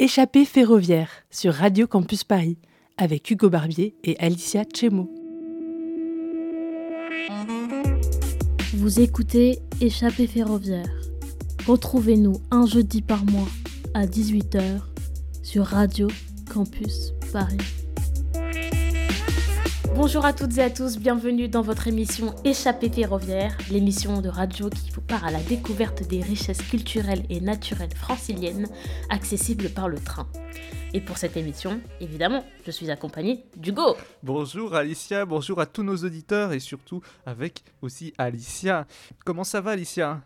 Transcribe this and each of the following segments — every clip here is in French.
Échappée ferroviaire sur Radio Campus Paris avec Hugo Barbier et Alicia Chemo. Vous écoutez Échappée ferroviaire. Retrouvez-nous un jeudi par mois à 18h sur Radio Campus Paris. Bonjour à toutes et à tous, bienvenue dans votre émission Échappée ferroviaire, l'émission de radio qui vous part à la découverte des richesses culturelles et naturelles franciliennes accessibles par le train. Et pour cette émission, évidemment, je suis accompagnée d'Hugo. Bonjour Alicia, bonjour à tous nos auditeurs et surtout avec aussi Alicia. Comment ça va Alicia?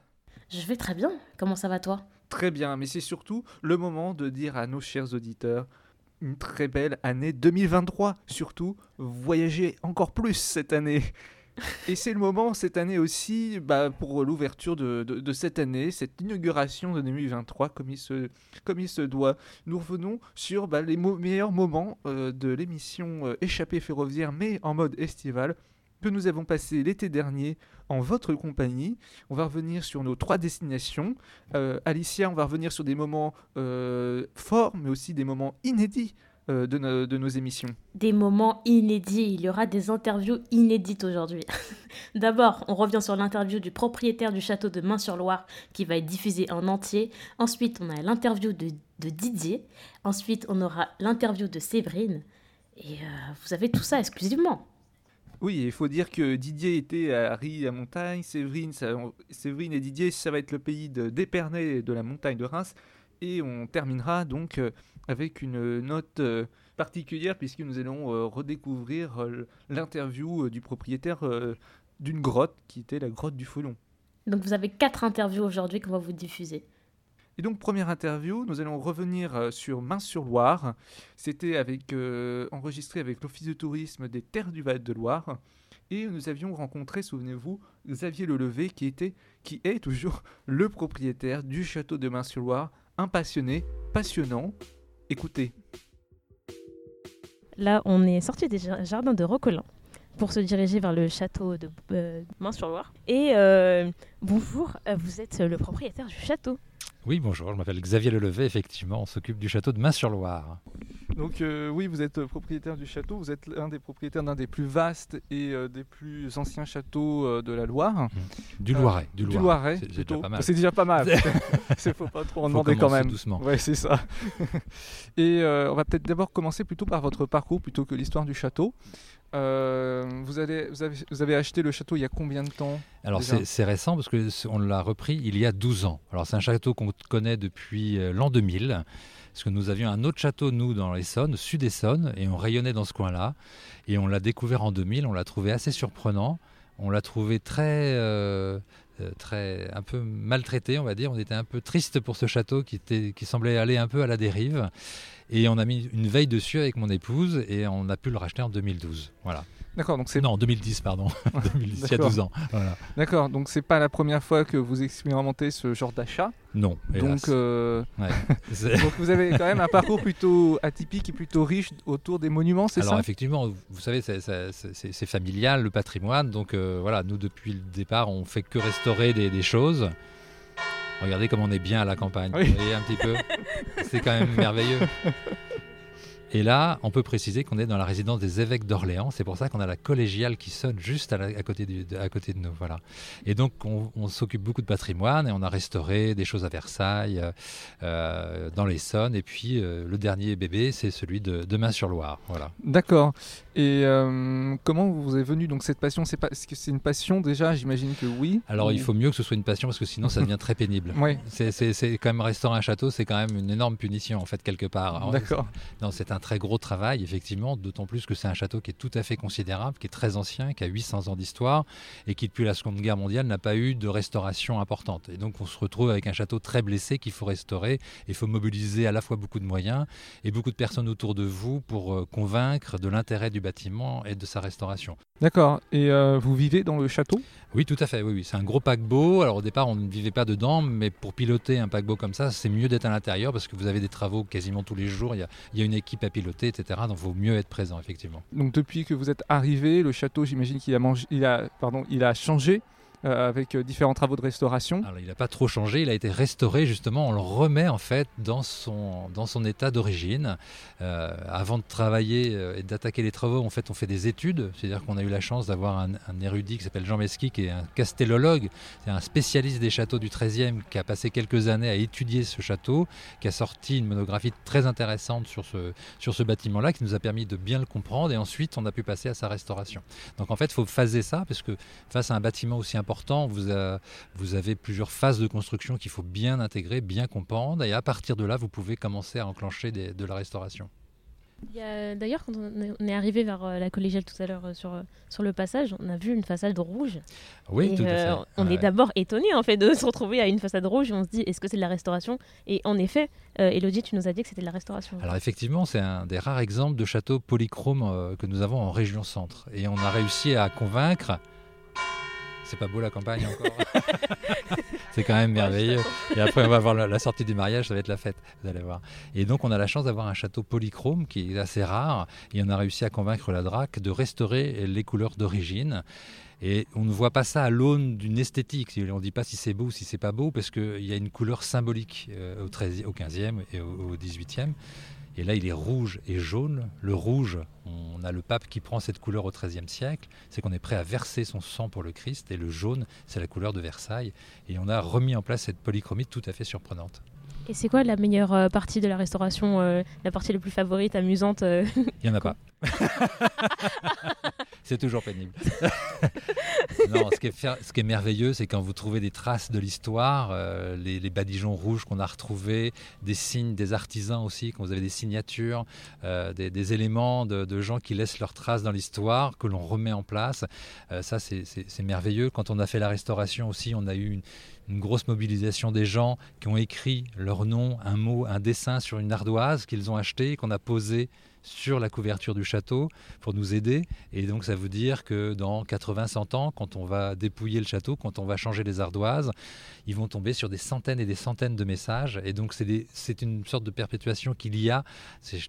Je vais très bien, comment ça va toi? Très bien, mais c'est surtout le moment de dire à nos chers auditeurs une très belle année 2023. Surtout, voyager encore plus cette année. Et c'est le moment cette année aussi bah, pour l'ouverture de, de, cette année, cette inauguration de 2023 comme il se, comme il se doit. Nous revenons sur bah, les meilleurs moments euh, de l'émission euh, Échappée ferroviaire mais en mode estival que nous avons passé l'été dernier en votre compagnie. On va revenir sur nos trois destinations. Euh, Alicia, on va revenir sur des moments euh, forts, mais aussi des moments inédits euh, de, nos émissions. Des moments inédits. Il y aura des interviews inédites aujourd'hui. D'abord, on revient sur l'interview du propriétaire du château de Main-sur-Loire qui va être diffusée en entier. Ensuite, on a l'interview de, Didier. Ensuite, on aura l'interview de Séverine. Et vous avez tout ça exclusivement. Oui, il faut dire que Didier était à Rie à Montagne, Séverine, Séverine et Didier, ça va être le pays d'Épernay de la montagne de Reims. Et on terminera donc euh, avec une note euh, particulière puisque nous allons euh, redécouvrir l'interview du propriétaire d'une grotte qui était la grotte du Folon. Donc vous avez quatre interviews aujourd'hui qu'on va vous diffuser. Et donc, première interview, nous allons revenir euh, sur Main-sur-Loire. C'était euh, enregistré avec l'Office de tourisme des Terres du Val-de-Loire. Et nous avions rencontré, souvenez-vous, Xavier Lelevé, qui, était, qui est toujours le propriétaire du château de Main-sur-Loire. Un passionné, passionnant. Écoutez. Là, on est sorti des jardins de Roquelin pour se diriger vers le château de euh, Main-sur-Loire. Et bonjour, vous êtes le propriétaire du château. Oui, bonjour, je m'appelle Xavier Lelevé, effectivement, on s'occupe du château de Main-sur-Loire. Donc euh, oui, vous êtes propriétaire du château, vous êtes un des propriétaires d'un des plus vastes et euh, des plus anciens châteaux euh, de la Loire. Mmh. Du Loiret. du Loiret, c'est déjà pas mal. C'est déjà pas mal. Il faut pas trop en demander quand même. doucement. Oui, c'est ça. et on va peut-être d'abord commencer plutôt par votre parcours plutôt que l'histoire du château. Euh, vous, avez, vous, avez, acheté le château il y a combien de temps Alors c'est récent parce qu'on l'a repris il y a 12 ans. Alors c'est un château qu'on connaît depuis euh, l'an 2000. Parce que nous avions un autre château, nous, dans l'Essonne, sud-Essonne, et on rayonnait dans ce coin-là. Et on l'a découvert en 2000, on l'a trouvé assez surprenant. On l'a trouvé très, euh, très, un peu maltraité, on va dire. On était un peu triste pour ce château qui, était, qui semblait aller un peu à la dérive. Et on a mis une veille dessus avec mon épouse et on a pu le racheter en 2012. Voilà. D'accord, donc c'est. Non, en 2010, pardon. 2010, il y a 12 ans. Voilà. D'accord, donc c'est pas la première fois que vous expérimentez ce genre d'achat Non. Donc, euh... donc vous avez quand même un parcours plutôt atypique et plutôt riche autour des monuments, c'est ça? Alors effectivement, vous savez, c'est familial, le patrimoine. Donc euh, voilà, nous depuis le départ, on fait que restaurer des, des choses. Regardez comme on est bien à la campagne. Vous voyez un petit peu? C'est quand même merveilleux. Et là, on peut préciser qu'on est dans la résidence des évêques d'Orléans. C'est pour ça qu'on a la collégiale qui sonne juste à, côté, de, nous. Voilà. Et donc, on, s'occupe beaucoup de patrimoine et on a restauré des choses à Versailles, euh, dans l'Essonne. Et puis, euh, le dernier bébé, c'est celui de, de Main-sur-Loire. Voilà. D'accord. Et euh, comment vous est venue donc cette passion? C'est est-ce que c'est une passion déjà? J'imagine que oui. Alors, il faut mieux que ce soit une passion parce que sinon, ça devient très pénible. oui. C'est quand même restaurer un château, c'est quand même une énorme punition en fait quelque part. D'accord. Non, c'est un très gros travail, effectivement, d'autant plus que c'est un château qui est tout à fait considérable, qui est très ancien, qui a 800 ans d'histoire et qui, depuis la Seconde Guerre mondiale, n'a pas eu de restauration importante. Et donc, on se retrouve avec un château très blessé qu'il faut restaurer. Il faut mobiliser à la fois beaucoup de moyens et beaucoup de personnes autour de vous pour euh, convaincre de l'intérêt du bâtiment et de sa restauration. D'accord. Et euh, vous vivez dans le château? Oui, tout à fait. Oui, oui. C'est un gros paquebot. Alors, au départ, on ne vivait pas dedans, mais pour piloter un paquebot comme ça, c'est mieux d'être à l'intérieur parce que vous avez des travaux quasiment tous les jours. Il y a, il y a une équipe à piloter etc. Donc il vaut mieux être présent, effectivement. Donc depuis que vous êtes arrivé, le château, j'imagine qu'il a, il a, pardon, il a changé avec différents travaux de restauration. Il n'a pas trop changé, il a été restauré justement, on le remet en fait dans son, dans son état d'origine. avant de travailler et d'attaquer les travaux, en fait, on fait des études, c'est-à-dire qu'on a eu la chance d'avoir un, érudit qui s'appelle Jean Mesqui, qui est un castellologue, c'est un spécialiste des châteaux du XIIIe, qui a passé quelques années à étudier ce château, qui a sorti une monographie très intéressante sur ce, sur ce bâtiment-là, qui nous a permis de bien le comprendre, et ensuite on a pu passer à sa restauration. Donc en fait, il faut phaser ça, parce que face à un bâtiment aussi important, vous, vous avez plusieurs phases de construction qu'il faut bien intégrer, bien comprendre, et à partir de là, vous pouvez commencer à enclencher de la restauration. D'ailleurs, quand on est arrivé vers euh, la collégiale tout à l'heure euh, sur, euh, sur le passage, on a vu une façade rouge. Oui, tout à fait. On est d'abord étonné en fait de se retrouver à une façade rouge. On se dit, est-ce que c'est de la restauration? Et en effet, Elodie, tu nous as dit que c'était de la restauration. Alors effectivement, c'est un des rares exemples de château polychrome que nous avons en région centre. Et on a réussi à convaincre c'est pas beau la campagne encore. c'est quand même merveilleux. Et après, on va voir la, sortie du mariage, ça va être la fête, vous allez voir. Et donc, on a la chance d'avoir un château polychrome qui est assez rare. Et on a réussi à convaincre la DRAC de restaurer les couleurs d'origine. Et on ne voit pas ça à l'aune d'une esthétique. On ne dit pas si c'est beau ou si c'est pas beau, parce qu'il y a une couleur symbolique euh, au, 13, au 15e et au, au 18e. Et là, il est rouge et jaune. Le rouge, on a le pape qui prend cette couleur au XIIIe siècle, c'est qu'on est prêt à verser son sang pour le Christ. Et le jaune, c'est la couleur de Versailles. Et on a remis en place cette polychromie tout à fait surprenante. Et c'est quoi la meilleure euh, partie de la restauration, euh, la partie la plus favorite, amusante euh Il n'y en a pas. c'est toujours pénible. non, ce qui, est, merveilleux, c'est quand vous trouvez des traces de l'histoire, euh, les, badigeons rouges qu'on a retrouvés, des signes des artisans aussi, quand vous avez des signatures, euh, des, éléments de, gens qui laissent leurs traces dans l'histoire, que l'on remet en place. Euh, ça, c'est merveilleux. Quand on a fait la restauration aussi, on a eu une, une grosse mobilisation des gens qui ont écrit leur nom, un mot, un dessin sur une ardoise qu'ils ont acheté, qu'on a posé sur la couverture du château pour nous aider. Et donc ça veut dire que dans 80-100 ans, quand on va dépouiller le château, quand on va changer les ardoises, ils vont tomber sur des centaines et des centaines de messages. Et donc c'est une sorte de perpétuation qu'il y a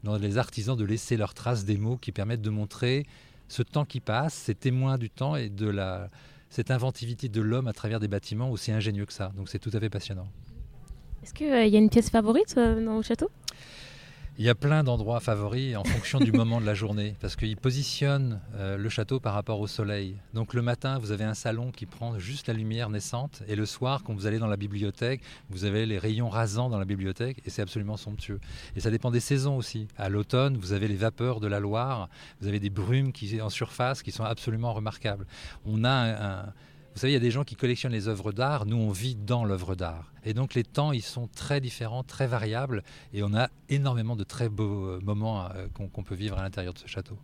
dans les artisans de laisser leurs traces des mots qui permettent de montrer ce temps qui passe, ces témoins du temps et de la, cette inventivité de l'homme à travers des bâtiments aussi ingénieux que ça. Donc c'est tout à fait passionnant. Est-ce qu'il euh, y a une pièce favorite euh, dans le château? Il y a plein d'endroits favoris en fonction du moment de la journée, parce qu'ils positionnent euh, le château par rapport au soleil. Donc le matin, vous avez un salon qui prend juste la lumière naissante, et le soir, quand vous allez dans la bibliothèque, vous avez les rayons rasants dans la bibliothèque, et c'est absolument somptueux. Et ça dépend des saisons aussi. À l'automne, vous avez les vapeurs de la Loire, vous avez des brumes qui, en surface qui sont absolument remarquables. On a un vous savez, il y a des gens qui collectionnent les œuvres d'art. Nous, on vit dans l'œuvre d'art. Et donc, les temps, ils sont très différents, très variables. Et on a énormément de très beaux euh, moments euh, qu'on peut vivre à l'intérieur de ce château.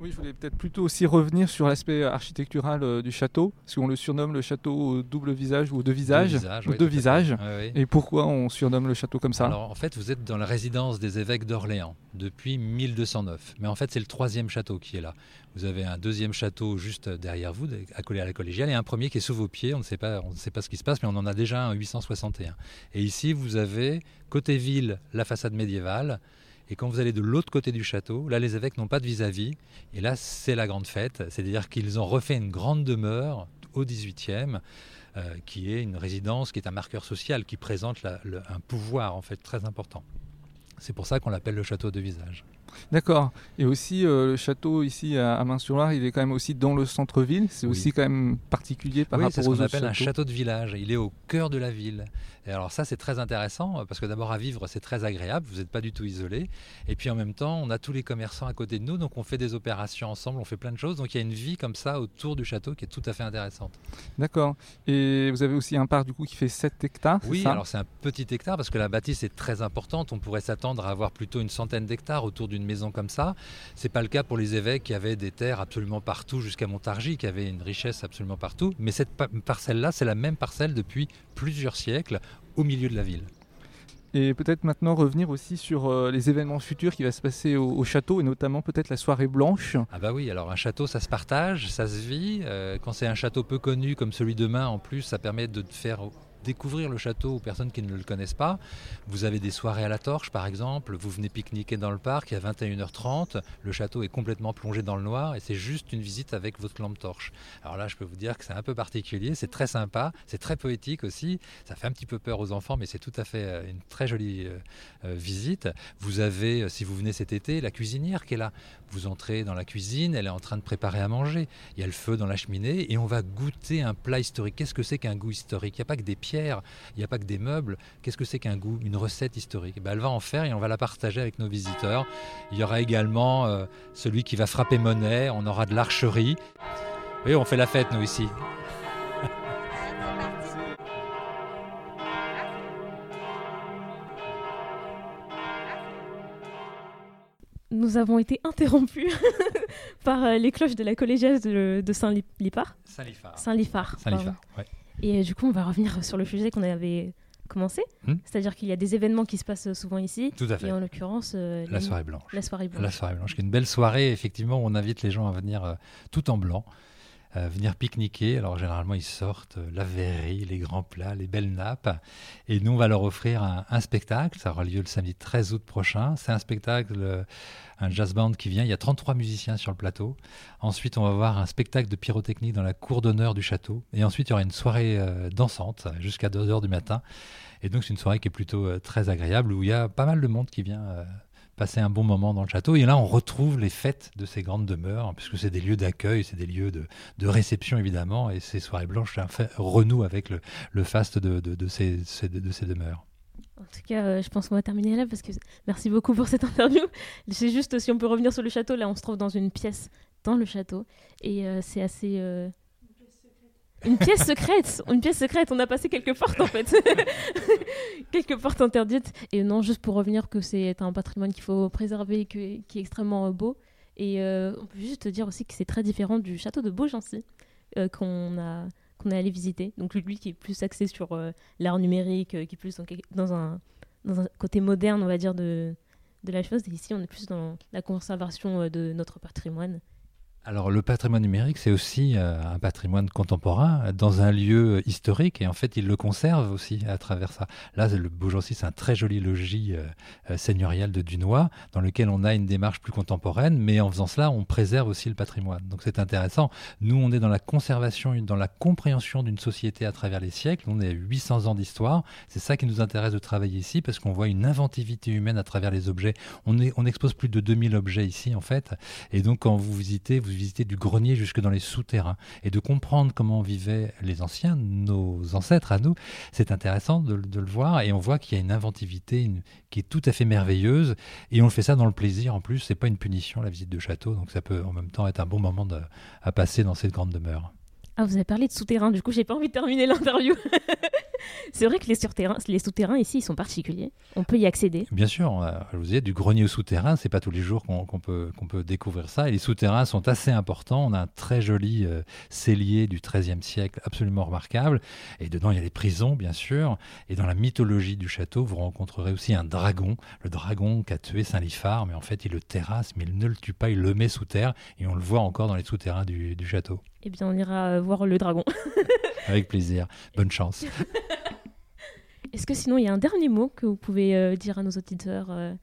Oui, je voulais peut-être plutôt aussi revenir sur l'aspect architectural euh, du château, parce qu'on le surnomme le château au double visage ou deux visages. Deux visages. deux visages. Et pourquoi on surnomme le château comme ça Alors en fait, vous êtes dans la résidence des évêques d'Orléans depuis 1209. Mais en fait, c'est le troisième château qui est là. Vous avez un deuxième château juste derrière vous, accolé à la collégiale, et un premier qui est sous vos pieds. On ne sait pas, on ne sait pas ce qui se passe, mais on en a déjà un 861. Et ici, vous avez côté ville la façade médiévale. Et quand vous allez de l'autre côté du château, là, les évêques n'ont pas de vis-à-vis. et là, c'est la grande fête. C'est-à-dire qu'ils ont refait une grande demeure au 18e, euh, qui est une résidence, qui est un marqueur social, qui présente un pouvoir, en fait, très important. C'est pour ça qu'on l'appelle le château de visage. D'accord. Et aussi, euh, le château ici à, Main-sur-Loire, il est quand même aussi dans le centre-ville. C'est aussi quand même particulier par rapport aux autres. C'est ce qu'on appelle un château de village. Il est au cœur de la ville. Et alors ça, c'est très intéressant euh, parce que d'abord à vivre, c'est très agréable. Vous n'êtes pas du tout isolé. Et puis en même temps, on a tous les commerçants à côté de nous, donc on fait des opérations ensemble, on fait plein de choses. Donc il y a une vie comme ça autour du château qui est tout à fait intéressante. D'accord. Et vous avez aussi un parc du coup qui fait 7 hectares. Oui, alors c'est un petit hectare parce que la bâtisse est très importante. On pourrait s'attendre à avoir plutôt une centaine d'hectares autour d'une maison comme ça. C'est pas le cas pour les évêques qui avaient des terres absolument partout jusqu'à Montargis, qui avaient une richesse absolument partout. Mais cette parcelle-là, c'est la même parcelle depuis plusieurs siècles au milieu de la ville. Et peut-être maintenant revenir aussi sur euh, les événements futurs qui vont se passer au, château et notamment peut-être la soirée blanche. Ah bah oui, alors un château ça se partage, ça se vit. Euh, quand c'est un château peu connu comme celui de Main en plus, ça permet de faire découvrir le château aux personnes qui ne le connaissent pas. Vous avez des soirées à la torche par exemple, vous venez pique-niquer dans le parc, il y a 21h30, le château est complètement plongé dans le noir et c'est juste une visite avec votre lampe torche. Alors là je peux vous dire que c'est un peu particulier, c'est très sympa, c'est très poétique aussi, ça fait un petit peu peur aux enfants mais c'est tout à fait euh, une très jolie euh, euh, visite. Vous avez, si vous venez cet été, la cuisinière qui est là. Vous entrez dans la cuisine, elle est en train de préparer à manger. Il y a le feu dans la cheminée et on va goûter un plat historique. Qu'est-ce que c'est qu'un goût historique? Il n'y a pas que des il n'y a pas que des meubles. Qu'est-ce que c'est qu'un goût Une recette historique? Ben, elle va en faire et on va la partager avec nos visiteurs. Il y aura également euh, celui qui va frapper monnaie. On aura de l'archerie. Oui, on fait la fête nous ici. nous avons été interrompus par euh, les cloches de la collégiale de, Saint-Lipard. Saint-Lifard. Saint-Lifard. Saint-Lifard, ouais. Et euh, du coup, on va revenir sur le sujet qu'on avait commencé. Hmm. C'est-à-dire qu'il y a des événements qui se passent souvent ici. Tout à fait. Et en l'occurrence, euh, la, soirée blanche. La soirée blanche. La soirée blanche, qui est une belle soirée, effectivement, où on invite les gens à venir tout en blanc. Euh, venir pique-niquer. Alors généralement, ils sortent euh, la verrerie, les grands plats, les belles nappes. Et nous, on va leur offrir un, spectacle. Ça aura lieu le samedi 13 août prochain. C'est un spectacle, euh, un jazz band qui vient. Il y a 33 musiciens sur le plateau. Ensuite, on va voir un spectacle de pyrotechnie dans la cour d'honneur du château. Et ensuite, il y aura une soirée dansante jusqu'à 2 h du matin. Et donc, c'est une soirée qui est plutôt très agréable où il y a pas mal de monde qui vient passer un bon moment dans le château. Et là, on retrouve les fêtes de ces grandes demeures, hein, puisque c'est des lieux d'accueil, c'est des lieux de, réception, évidemment. Et ces soirées blanches renouent avec le, le faste de, de, ces, de, ces demeures. En tout cas, euh, je pense qu'on va terminer là parce que merci beaucoup pour cette interview. C'est juste si on peut revenir sur le château. Là, on se trouve dans une pièce dans le château et euh, c'est assez. Euh, une pièce secrète, une pièce secrète. On a passé quelques portes en fait, quelques portes interdites. Et non, juste pour revenir que c'est un patrimoine qu'il faut préserver, qui est extrêmement euh, beau. Et euh, on peut juste te dire aussi que c'est très différent du château de Beaugency euh, qu'on a qu'on est allé visiter. Donc lui qui est plus axé sur l'art numérique, qui est plus dans, un, dans un côté moderne, on va dire de de la chose. Et ici, on est plus dans la conservation de notre patrimoine alors le patrimoine numérique, c'est aussi euh, un patrimoine contemporain dans un lieu historique et en fait il le conserve aussi à travers ça. Là, le Beaugency, c'est un très joli logis euh, euh, seigneurial de Dunois dans lequel on a une démarche plus contemporaine, mais en faisant cela, on préserve aussi le patrimoine. Donc c'est intéressant. Nous, on est dans la conservation, dans la compréhension d'une société à travers les siècles. On est à 800 ans d'histoire. C'est ça qui nous intéresse de travailler ici parce qu'on voit une inventivité humaine à travers les objets. On, est, on expose plus de 2000 objets ici en fait. Et donc quand vous visitez, vous visiter du grenier jusque dans les souterrains et de comprendre comment vivaient les anciens, nos ancêtres à nous, c'est intéressant de, le voir et on voit qu'il y a une inventivité qui est tout à fait merveilleuse et on le fait ça dans le plaisir en plus, c'est pas une punition la visite de château, donc ça peut en même temps être un bon moment à passer dans cette grande demeure. Ah, vous avez parlé de souterrain, du coup, j'ai pas envie de terminer l'interview. c'est vrai que les souterrains, ici, sont particuliers. On peut y accéder. Bien sûr, je vous disais, du grenier au souterrain, c'est pas tous les jours qu'on peut, peut découvrir ça. Et les souterrains sont assez importants. On a un très joli euh, cellier du XIIIe siècle, absolument remarquable. Et dedans, il y a les prisons, bien sûr. Et dans la mythologie du château, vous rencontrerez aussi un dragon, le dragon qui a tué Saint-Lifard, mais en fait, il le terrasse, mais il ne le tue pas, il le met sous terre. Et on le voit encore dans les souterrains du château eh bien, on ira euh, voir le dragon. Avec plaisir. Bonne chance. Est-ce que sinon, il y a un dernier mot que vous pouvez euh, dire à nos auditeurs euh?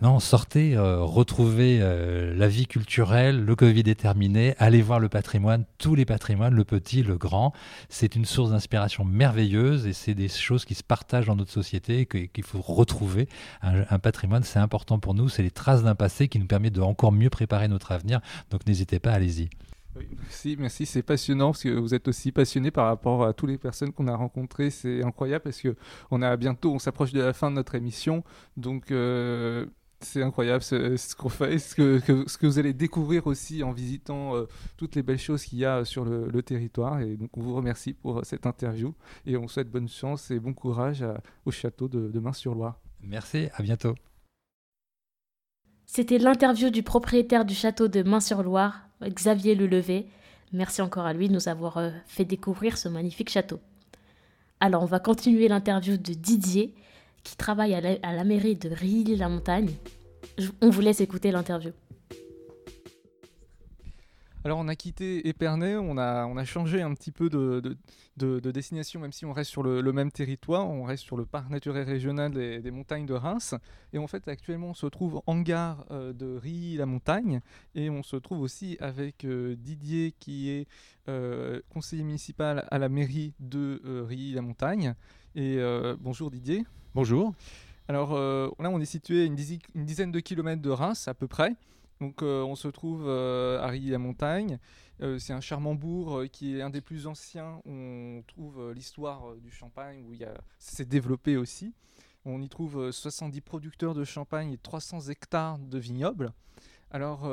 Non, sortez, retrouvez la vie culturelle, le Covid est terminé, allez voir le patrimoine, tous les patrimoines, le petit, le grand. C'est une source d'inspiration merveilleuse et c'est des choses qui se partagent dans notre société qu'il faut retrouver. Un, un patrimoine, c'est important pour nous, c'est les traces d'un passé qui nous permet de encore mieux préparer notre avenir. Donc n'hésitez pas, allez-y merci, merci, c'est passionnant parce que vous êtes aussi passionné par rapport à toutes les personnes qu'on a rencontrées. C'est incroyable parce que on a bientôt, on s'approche de la fin de notre émission, donc euh, c'est incroyable ce, qu'on fait, ce que, ce que vous allez découvrir aussi en visitant euh, toutes les belles choses qu'il y a sur le, territoire. Et donc on vous remercie pour cette interview et on souhaite bonne chance et bon courage au château de, de Main-sur-Loire. Merci, à bientôt. C'était l'interview du propriétaire du château de Main-sur-Loire, Xavier Lelevé. Merci encore à lui de nous avoir euh, fait découvrir ce magnifique château. Alors, on va continuer l'interview de Didier, qui travaille à la, mairie de Rilly-la-Montagne. On vous laisse écouter l'interview. Alors on a quitté Épernay, on a, on a changé un petit peu de, de, destination, même si on reste sur le, même territoire, on reste sur le parc naturel régional des, montagnes de Reims. Et en fait actuellement on se trouve en gare euh, de Rilly-la-Montagne et on se trouve aussi avec euh, Didier qui est euh, conseiller municipal à la mairie de Rilly-la-Montagne. Et bonjour Didier. Bonjour. Alors là on est situé à une dizaine de kilomètres de Reims à peu près. Donc euh, on se trouve euh, à Rilly-la-Montagne. Euh, c'est un charmant bourg qui est un des plus anciens. On trouve l'histoire du champagne où il s'est développé aussi. On y trouve 70 producteurs de champagne et 300 hectares de vignobles. Alors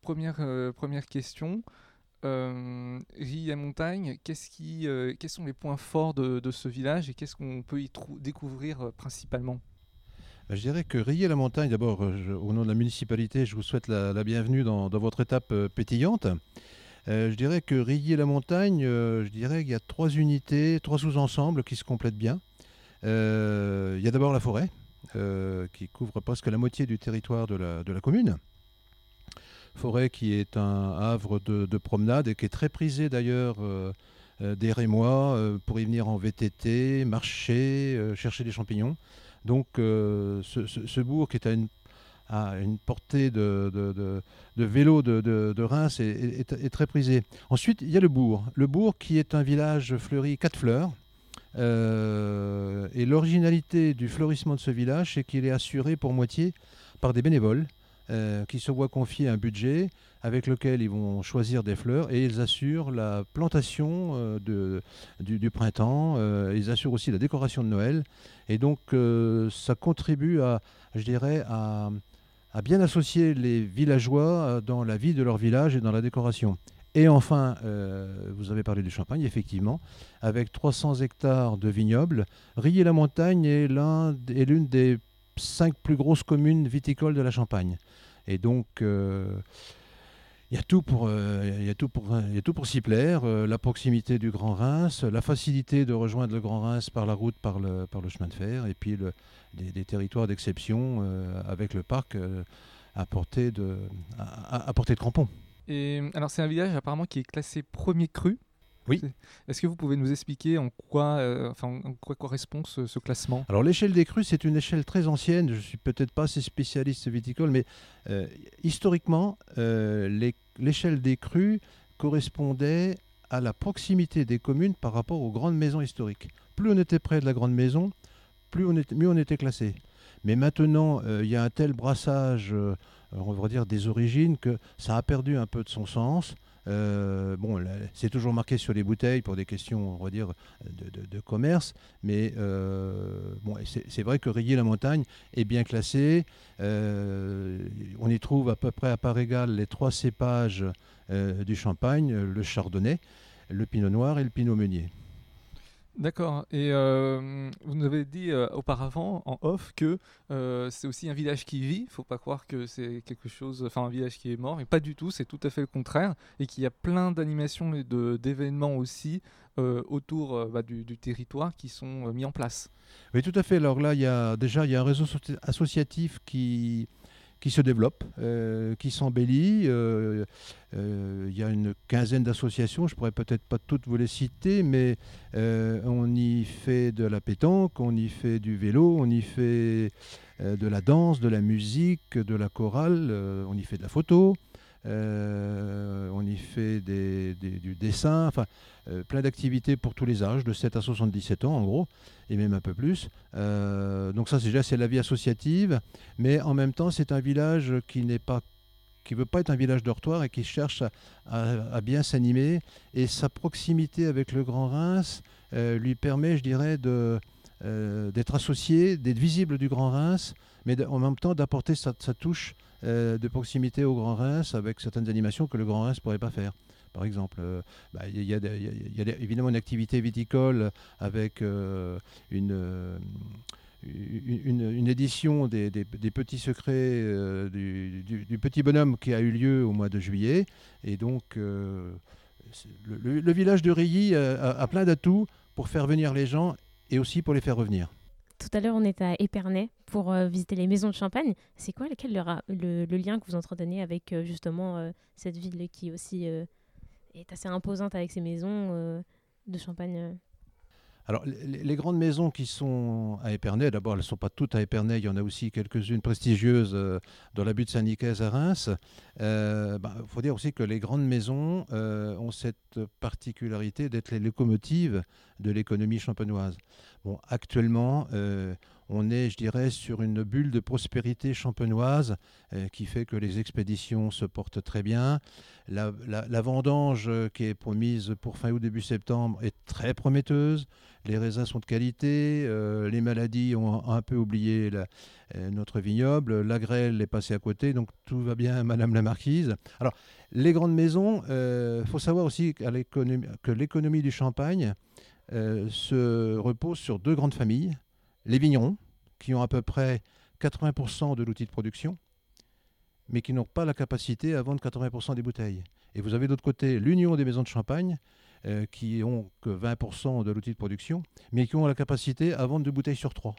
première, question. Rilly-la-Montagne, qu'est-ce quels sont les points forts de, ce village et qu'est-ce qu'on peut y découvrir principalement? Je dirais que Rier la montagne, d'abord, euh, au nom de la municipalité, je vous souhaite la, bienvenue dans, votre étape euh, pétillante. Euh, je dirais que Rier la montagne, je dirais qu'il y a trois unités, trois sous-ensembles qui se complètent bien. il y a d'abord la forêt, qui couvre presque la moitié du territoire de la, commune. Forêt qui est un havre de, de, promenade et qui est très prisé d'ailleurs des Rémois pour y venir en VTT, marcher, chercher des champignons. Donc euh, ce, bourg qui est à une, portée de, vélo de, Reims est, très prisé. Ensuite, il y a le bourg. Le bourg qui est un village fleuri quatre fleurs. Euh, et l'originalité du fleurissement de ce village, c'est qu'il est assuré pour moitié par des bénévoles euh, qui se voient confier un budget avec lequel ils vont choisir des fleurs et ils assurent la plantation euh, de, du, printemps, euh, ils assurent aussi la décoration de Noël et donc ça contribue à, je dirais, à, bien associer les villageois dans la vie de leur village et dans la décoration. Et enfin, vous avez parlé du champagne, effectivement, avec 300 hectares de vignobles, Rilly-la-Montagne est l'une des cinq plus grosses communes viticoles de la Champagne. Et donc, euh, il y a tout pour, euh, y a tout pour, y a tout pour s'y plaire. Euh, la proximité du Grand Reims, la facilité de rejoindre le Grand Reims par la route, par le, par le chemin de fer, et puis des, territoires d'exception avec le parc à portée de, à, portée de crampon. Et alors c'est un village apparemment qui est classé premier cru oui. Est-ce que vous pouvez nous expliquer en quoi, euh, enfin, en quoi correspond ce, classement? Alors l'échelle des crues, c'est une échelle très ancienne. Je suis peut-être pas assez spécialiste viticole, mais euh, historiquement, euh, l'échelle des crues correspondait à la proximité des communes par rapport aux grandes maisons historiques. Plus on était près de la grande maison, plus on était, mieux on était classé. Mais maintenant, il y a un tel brassage, on va dire, des origines que ça a perdu un peu de son sens. Euh, c'est toujours marqué sur les bouteilles pour des questions, on va de, commerce, mais euh, c'est vrai que Rillier la montagne est bien classé. Euh, on y trouve à peu près à part égale les trois cépages du champagne, le chardonnay, le pinot noir et le pinot meunier. D'accord. Et euh, vous nous avez dit euh, auparavant, en off, que euh, c'est aussi un village qui vit. Il ne faut pas croire que c'est quelque chose, enfin un village qui est mort. Mais pas du tout, c'est tout à fait le contraire. Et qu'il y a plein d'animations et d'événements aussi autour bah, du, du, territoire qui sont mis en place. Oui, tout à fait. Alors là, il y a déjà il y a un réseau associatif qui qui se développe, euh, qui s'embellit. Euh, euh, il y a une quinzaine d'associations, je pourrais peut-être pas toutes vous les citer, mais on y fait de la pétanque, on y fait du vélo, on y fait de la danse, de la musique, de la chorale, on y fait de la photo. On y fait du dessin, enfin plein d'activités pour tous les âges, de 7 à 77 ans en gros et même un peu plus. Euh, donc ça, déjà, c'est la vie associative, mais en même temps, c'est un village qui n'est pas qui veut pas être un village dortoir et qui cherche à, bien s'animer. Et sa proximité avec le Grand Reims euh, lui permet, je dirais, euh, d'être associé, d'être visible du Grand Reims, mais en même temps d'apporter sa touche de proximité au Grand Reims avec certaines animations que le Grand Reims ne pourrait pas faire par exemple. Euh, bah, il y, a évidemment une activité viticole avec euh, euh, une, une, édition des, petits secrets du, petit bonhomme qui a eu lieu au mois de juillet. Et donc, le, village de Rilly a, plein d'atouts pour faire venir les gens et aussi pour les faire revenir. Tout à l'heure, on était à Épernay pour visiter les maisons de champagne. C'est quoi le, lien que vous entretenez avec justement cette ville qui aussi est assez imposante avec ses maisons de champagne alors, les, grandes maisons qui sont à Épernay, d'abord, elles ne sont pas toutes à Épernay, il y en a aussi quelques-unes prestigieuses euh, dans la butte Saint-Nicaise à Reims. Il euh, bah, faut dire aussi que les grandes maisons euh, ont cette particularité d'être les locomotives de l'économie champenoise. Actuellement, on est, je dirais, sur une bulle de prospérité champenoise qui fait que les expéditions se portent très bien. La, vendange qui est promise pour fin août, début septembre est très prometteuse les raisins sont de qualité, euh, les maladies ont un peu oublié euh, notre vignoble, la grêle est passée à côté, donc tout va bien, Madame la Marquise. Alors, les grandes maisons, il euh, faut savoir aussi que l'économie du champagne se repose sur deux grandes familles, les vignerons, qui ont à peu près 80% de l'outil de production, mais qui n'ont pas la capacité à vendre 80% des bouteilles. Et vous avez d'autre côté l'Union des maisons de champagne, euh, qui ont que 20% de l'outil de production, mais qui ont la capacité à vendre deux bouteilles sur trois.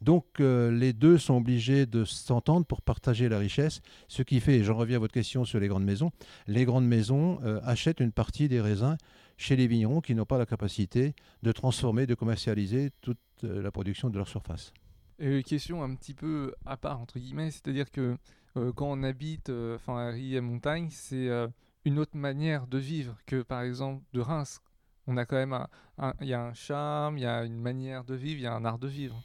Donc euh, les deux sont obligés de s'entendre pour partager la richesse, ce qui fait, j'en reviens à votre question sur les grandes maisons, les grandes maisons euh, achètent une partie des raisins chez les vignerons qui n'ont pas la capacité de transformer, de commercialiser toute la production de leur surface. une question un petit peu à part, entre guillemets, c'est-à-dire que quand on habite enfin, à Rie Montagne, c'est une autre manière de vivre que par exemple de Reims. On a quand même un, y a un charme, il y a une manière de vivre, il y a un art de vivre.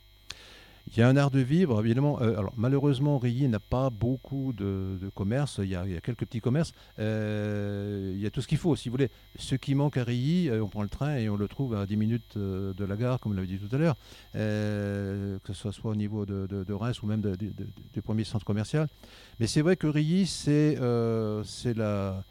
Il y a un art de vivre, évidemment. Euh, alors, malheureusement, Rilly n'a pas beaucoup de, commerces. Il, y, a, quelques petits commerces. Euh, il y a tout ce qu'il faut, si vous voulez. Ce qui manque à Rilly, euh, on prend le train et on le trouve à 10 minutes de la gare, comme l'avait dit tout à l'heure, que ce soit au niveau de, Reims ou même du premier centre commercial. Mais c'est vrai que Rilly, c'est la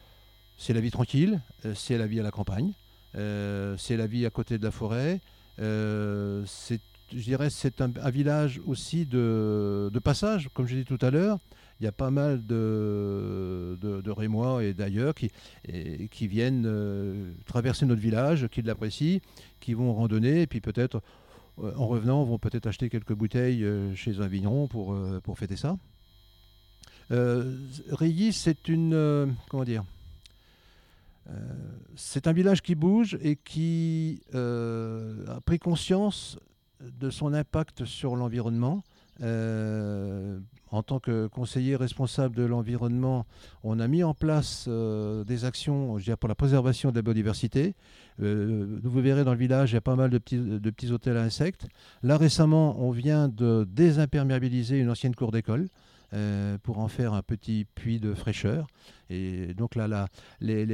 la vie tranquille, c'est la vie à la campagne, c'est la vie à côté de la forêt. C'est, je dirais, c'est un, village aussi de, passage, comme je dit tout à l'heure. Il y a pas mal de, Rémois et d'ailleurs qui, viennent traverser notre village, qui l'apprécient, qui vont randonner, et puis peut-être, en revenant, vont peut-être acheter quelques bouteilles chez un vigneron pour, fêter ça. Rilly, c'est une. comment dire euh, c'est un village qui bouge et qui euh, a pris conscience de son impact sur l'environnement. Euh, en tant que conseiller responsable de l'environnement, on a mis en place des actions pour la préservation de la biodiversité. vous verrez dans le village, il y a pas mal de petits, de petits hôtels à insectes. Là récemment, on vient de désimperméabiliser une ancienne cour d'école. Euh, pour en faire un petit puits de fraîcheur. Et donc là, là les,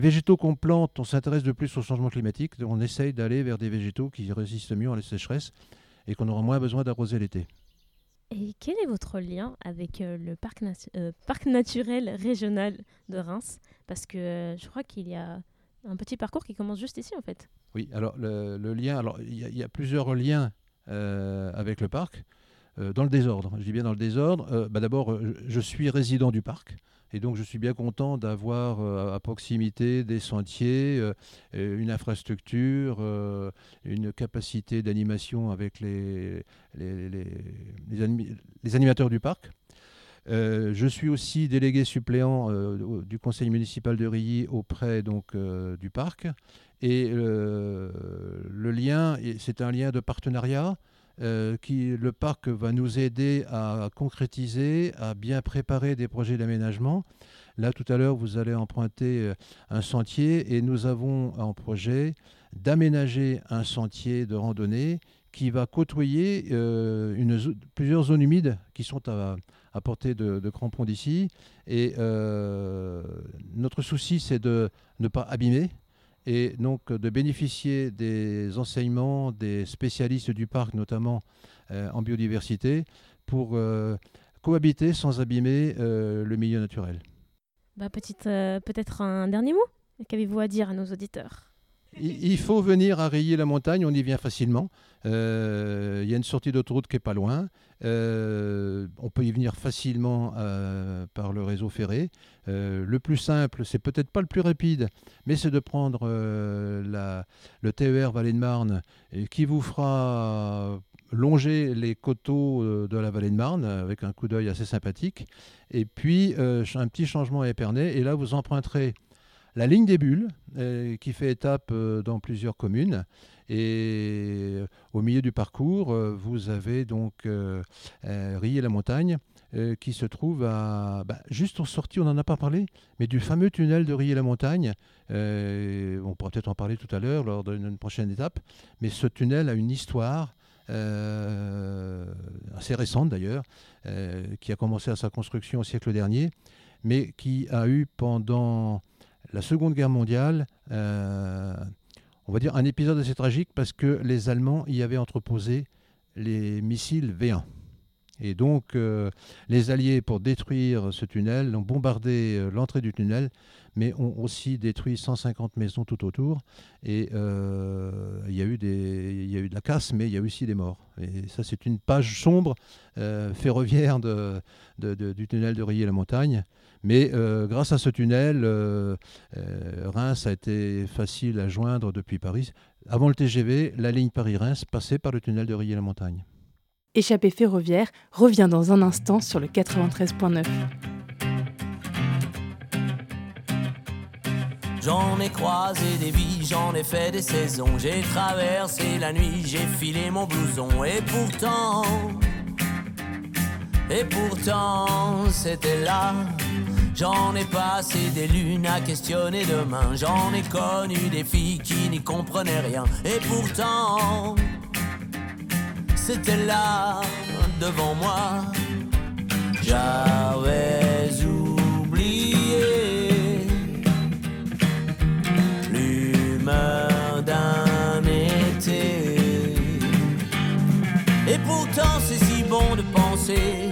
végétaux qu'on plante, on s'intéresse de plus au changement climatique. On essaye d'aller vers des végétaux qui résistent mieux à la sécheresse et qu'on aura moins besoin d'arroser l'été. Et quel est votre lien avec euh, le parc, euh, parc, naturel régional de Reims? Parce que je crois qu'il y a un petit parcours qui commence juste ici en fait. Oui, alors le, lien, alors il y, y, a plusieurs liens avec le parc. Euh, dans le désordre. Je dis bien dans le désordre. Euh, bah D'abord, euh, je suis résident du parc. Et donc, je suis bien content d'avoir à proximité des sentiers, une infrastructure, une capacité d'animation avec les, animateurs du parc. je suis aussi délégué suppléant du conseil municipal de Rilly auprès donc, du parc. Et le lien, c'est un lien de partenariat euh, qui, le parc va nous aider à concrétiser, à bien préparer des projets d'aménagement. Là, tout à l'heure, vous allez emprunter euh, un sentier et nous avons en projet d'aménager un sentier de randonnée qui va côtoyer euh, plusieurs zones humides qui sont à, portée de, de crampons d'ici. Et notre souci, c'est de ne pas abîmer et donc de bénéficier des enseignements des spécialistes du parc, notamment euh, en biodiversité, pour euh, cohabiter sans abîmer euh, le milieu naturel. Bah, Peut-être un dernier mot? Qu'avez-vous à dire à nos auditeurs? Il faut venir à rayer la montagne, on y vient facilement. Euh, il y a une sortie d'autoroute qui est pas loin. Euh, on peut y venir facilement euh, par le réseau ferré. le plus simple, c'est peut-être pas le plus rapide, mais c'est de prendre la, le TER Vallée de Marne qui vous fera longer les coteaux de la vallée de Marne avec un coup d'œil assez sympathique. Et puis un petit changement à Épernay. Et là, vous emprunterez la ligne des bulles, qui fait étape dans plusieurs communes. Et au milieu du parcours, vous avez donc Rier la montagne, euh, qui se trouve à, bah, juste en sortie, on n'en a pas parlé, mais du fameux tunnel de Riez-la-Montagne. Euh, on pourra peut-être en parler tout à l'heure lors d'une prochaine étape, mais ce tunnel a une histoire. Euh, assez récente d'ailleurs, qui a commencé à sa construction au siècle dernier, mais qui a eu pendant la Seconde Guerre mondiale, on va dire un épisode assez tragique parce que les Allemands y avaient entreposé les missiles V1. Et donc, euh, les Alliés, pour détruire ce tunnel, ont bombardé euh, l'entrée du tunnel, mais ont aussi détruit 150 maisons tout autour. Et euh, il y, a eu eu de la casse, mais il y a aussi des morts. Et ça, c'est une page sombre ferroviaire du tunnel de Rilly-la-Montagne. Mais grâce à ce tunnel, Reims a été facile à joindre depuis Paris. Avant le TGV, la ligne Paris-Reims passait par le tunnel de Rilly-la-Montagne. Échappée ferroviaire revient dans un instant sur le 93.9. J'en ai croisé des vies, j'en ai fait des saisons, j'ai traversé la nuit, j'ai filé mon blouson et pourtant, et pourtant c'était là. J'en ai passé des lunes à questionner demain, j'en ai connu des filles qui n'y comprenaient rien et pourtant c'était là devant moi. J'avais oublié l'humeur d'un été. Et pourtant c'est si bon de penser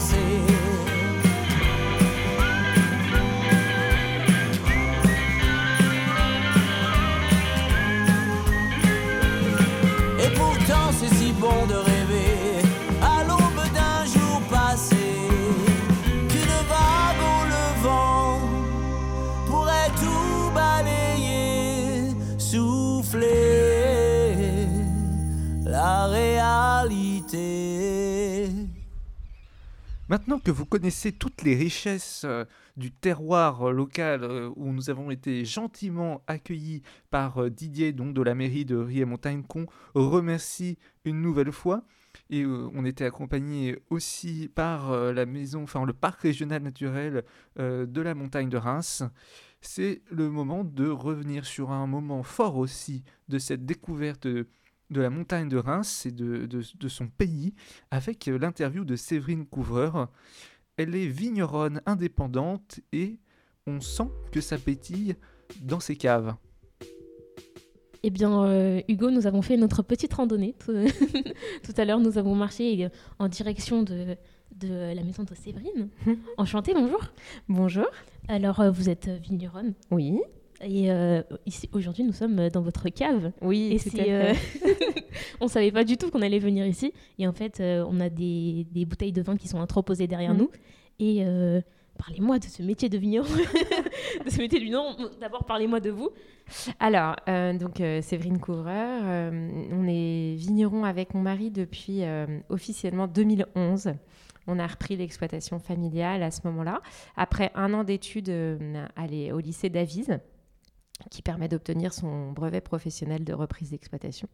você. Maintenant que vous connaissez toutes les richesses euh, du terroir euh, local euh, où nous avons été gentiment accueillis par Didier donc de la mairie de Rie-Montagne qu'on remercie une nouvelle fois, Et on était accompagné aussi par la maison, enfin le parc régional naturel de la montagne de Reims. C'est le moment de revenir sur un moment fort aussi de cette découverte de la montagne de Reims et de, de son pays avec l'interview de Séverine Couvreur. Elle est vigneronne indépendante et on sent que ça pétille dans ses caves. Eh bien, euh, Hugo, nous avons fait notre petite randonnée. Tout, à l'heure, nous avons marché en direction de, de la maison de Séverine. Enchantée, bonjour. Bonjour. Alors, euh, vous êtes vigneronne Oui. Et euh, ici, aujourd'hui, nous sommes dans votre cave. Oui, et tout on ne savait pas du tout qu'on allait venir ici. Et en fait, on a des, des, bouteilles de vin qui sont entreposées derrière mhm. nous. Et parlez-moi de ce métier de vigneron. de ce métier de vigneron. D'abord, parlez-moi de vous. Alors, euh, donc euh, Séverine Couvreur, euh, on est vigneron avec mon mari depuis officiellement 2011. On a repris l'exploitation familiale à ce moment-là, après un an d'études au lycée d'Avise, qui permet d'obtenir son brevet professionnel de reprise d'exploitation.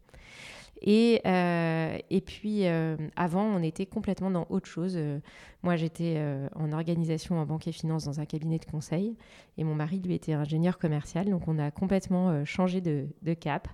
Et, euh, et puis, euh, avant, on était complètement dans autre chose. Euh, moi, j'étais en organisation en banque et finance dans un cabinet de conseil. Et mon mari, lui, était ingénieur commercial. Donc, on a complètement changé de, de cap.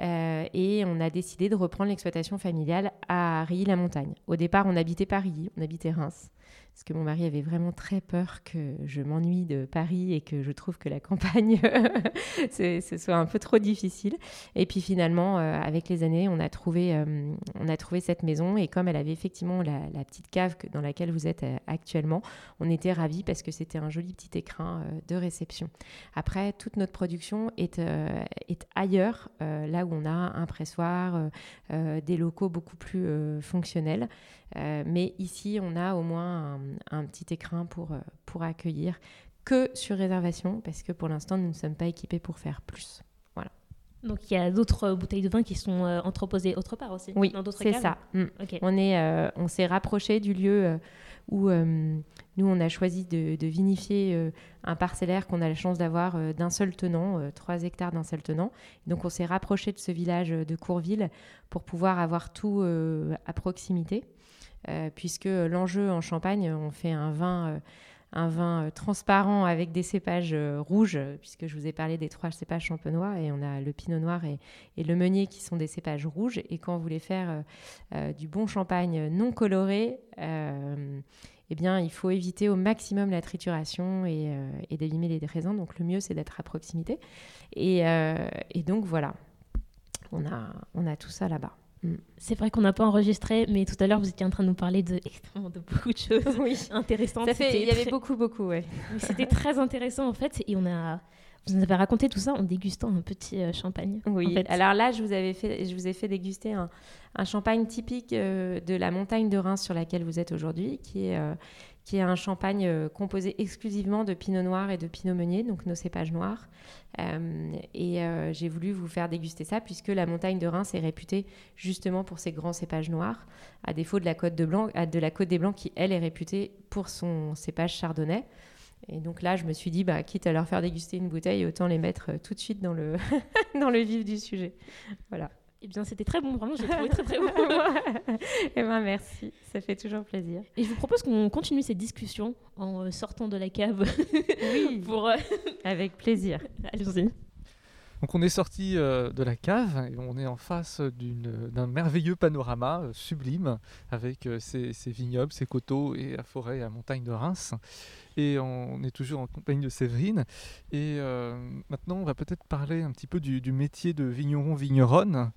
et on a décidé de reprendre l'exploitation familiale à Rilly-la-Montagne. Au départ, on habitait Paris, on habitait Reims parce que mon mari avait vraiment très peur que je m'ennuie de Paris et que je trouve que la campagne ce soit un peu trop difficile. Et puis finalement, euh, avec les années, on a trouvé, euh, on a trouvé cette maison et comme elle avait effectivement la, petite cave dans laquelle vous êtes euh, actuellement, on était ravis parce que c'était un joli petit écrin de réception. Après, toute notre production est, est ailleurs, là où on a un pressoir, des locaux beaucoup plus fonctionnels. mais ici, on a au moins un, petit écrin pour, euh, pour accueillir que sur réservation, parce que pour l'instant, nous ne sommes pas équipés pour faire plus. Voilà. Donc il y a d'autres euh, bouteilles de vin qui sont euh, entreposées autre part aussi Oui, c'est ça. Mm. On, est, on s'est rapproché du lieu où nous, on a choisi de, de vinifier un parcellaire qu'on a la chance d'avoir d'un seul tenant, 3 hectares d'un seul tenant. Donc on s'est rapproché de ce village de Courville pour pouvoir avoir tout à proximité. Euh, puisque l'enjeu en Champagne, on fait un vin, euh, un vin euh, transparent avec des cépages rouges, puisque je vous ai parlé des trois cépages champenois, et on a le pinot noir et, le meunier qui sont des cépages rouges. Et quand vous voulez faire du bon champagne non coloré, eh bien, il faut éviter au maximum la trituration et, et d'abîmer les raisins. Donc, le mieux, c'est d'être à proximité. Et, et, donc, voilà, on a, on a tout ça là-bas. Mm. C'est vrai qu'on n'a pas enregistré, mais tout à l'heure, vous étiez en train de nous parler de, de beaucoup de choses oui. intéressantes. il y avait beaucoup, beaucoup, ouais. C'était très intéressant, en fait, et on a... Vous nous avez raconté tout ça en dégustant un petit euh, champagne. Oui, alors là, je vous, avais fait, je vous ai fait déguster un, champagne typique euh, de la montagne de Reims sur laquelle vous êtes aujourd'hui, qui est, euh, qui est un champagne euh, composé exclusivement de pinot noir et de pinot meunier, donc nos cépages noirs. Euh, et euh, j'ai voulu vous faire déguster ça puisque la montagne de Reims est réputée justement pour ses grands cépages noirs, à défaut de la côte, de Blanc, de la côte des Blancs qui, elle, est réputée pour son cépage chardonnay. Et donc là, je me suis dit, bah, quitte à leur faire déguster une bouteille, autant les mettre tout de suite dans le, dans le vif du sujet. Voilà. Eh bien, c'était très bon, vraiment, j'ai trouvé très très bon. eh bien, merci, ça fait toujours plaisir. Et je vous propose qu'on continue cette discussion en euh, sortant de la cave. oui, pour, euh, avec plaisir. Allons-y. Donc on est sorti euh, de la cave et on est en face d'un merveilleux panorama sublime avec ces, vignobles, ces coteaux et la forêt et la montagne de Reims et on est toujours en compagnie de Séverine. Et euh, maintenant, on va peut-être parler un petit peu du, métier de vigneron-vigneronne.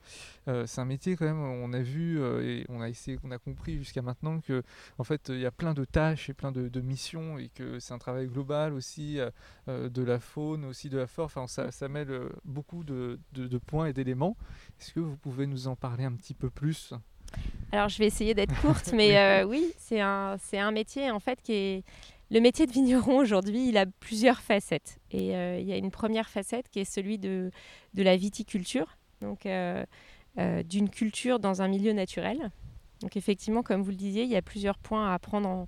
Euh, c'est un métier quand même, on a vu euh, et on a essayé, on a compris jusqu'à maintenant que en fait il y a plein de tâches et plein de, missions et que c'est un travail global aussi de la faune, aussi de la flore. Enfin, ça, ça mêle beaucoup de, de points et d'éléments. Est-ce que vous pouvez nous en parler un petit peu plus? Alors, je vais essayer d'être courte, mais oui, c'est un, un métier en fait qui est, le métier de vigneron aujourd'hui, il a plusieurs facettes. Et euh, il y a une première facette qui est celui de, de la viticulture, donc euh, euh, d'une culture dans un milieu naturel. Donc effectivement, comme vous le disiez, il y a plusieurs points à prendre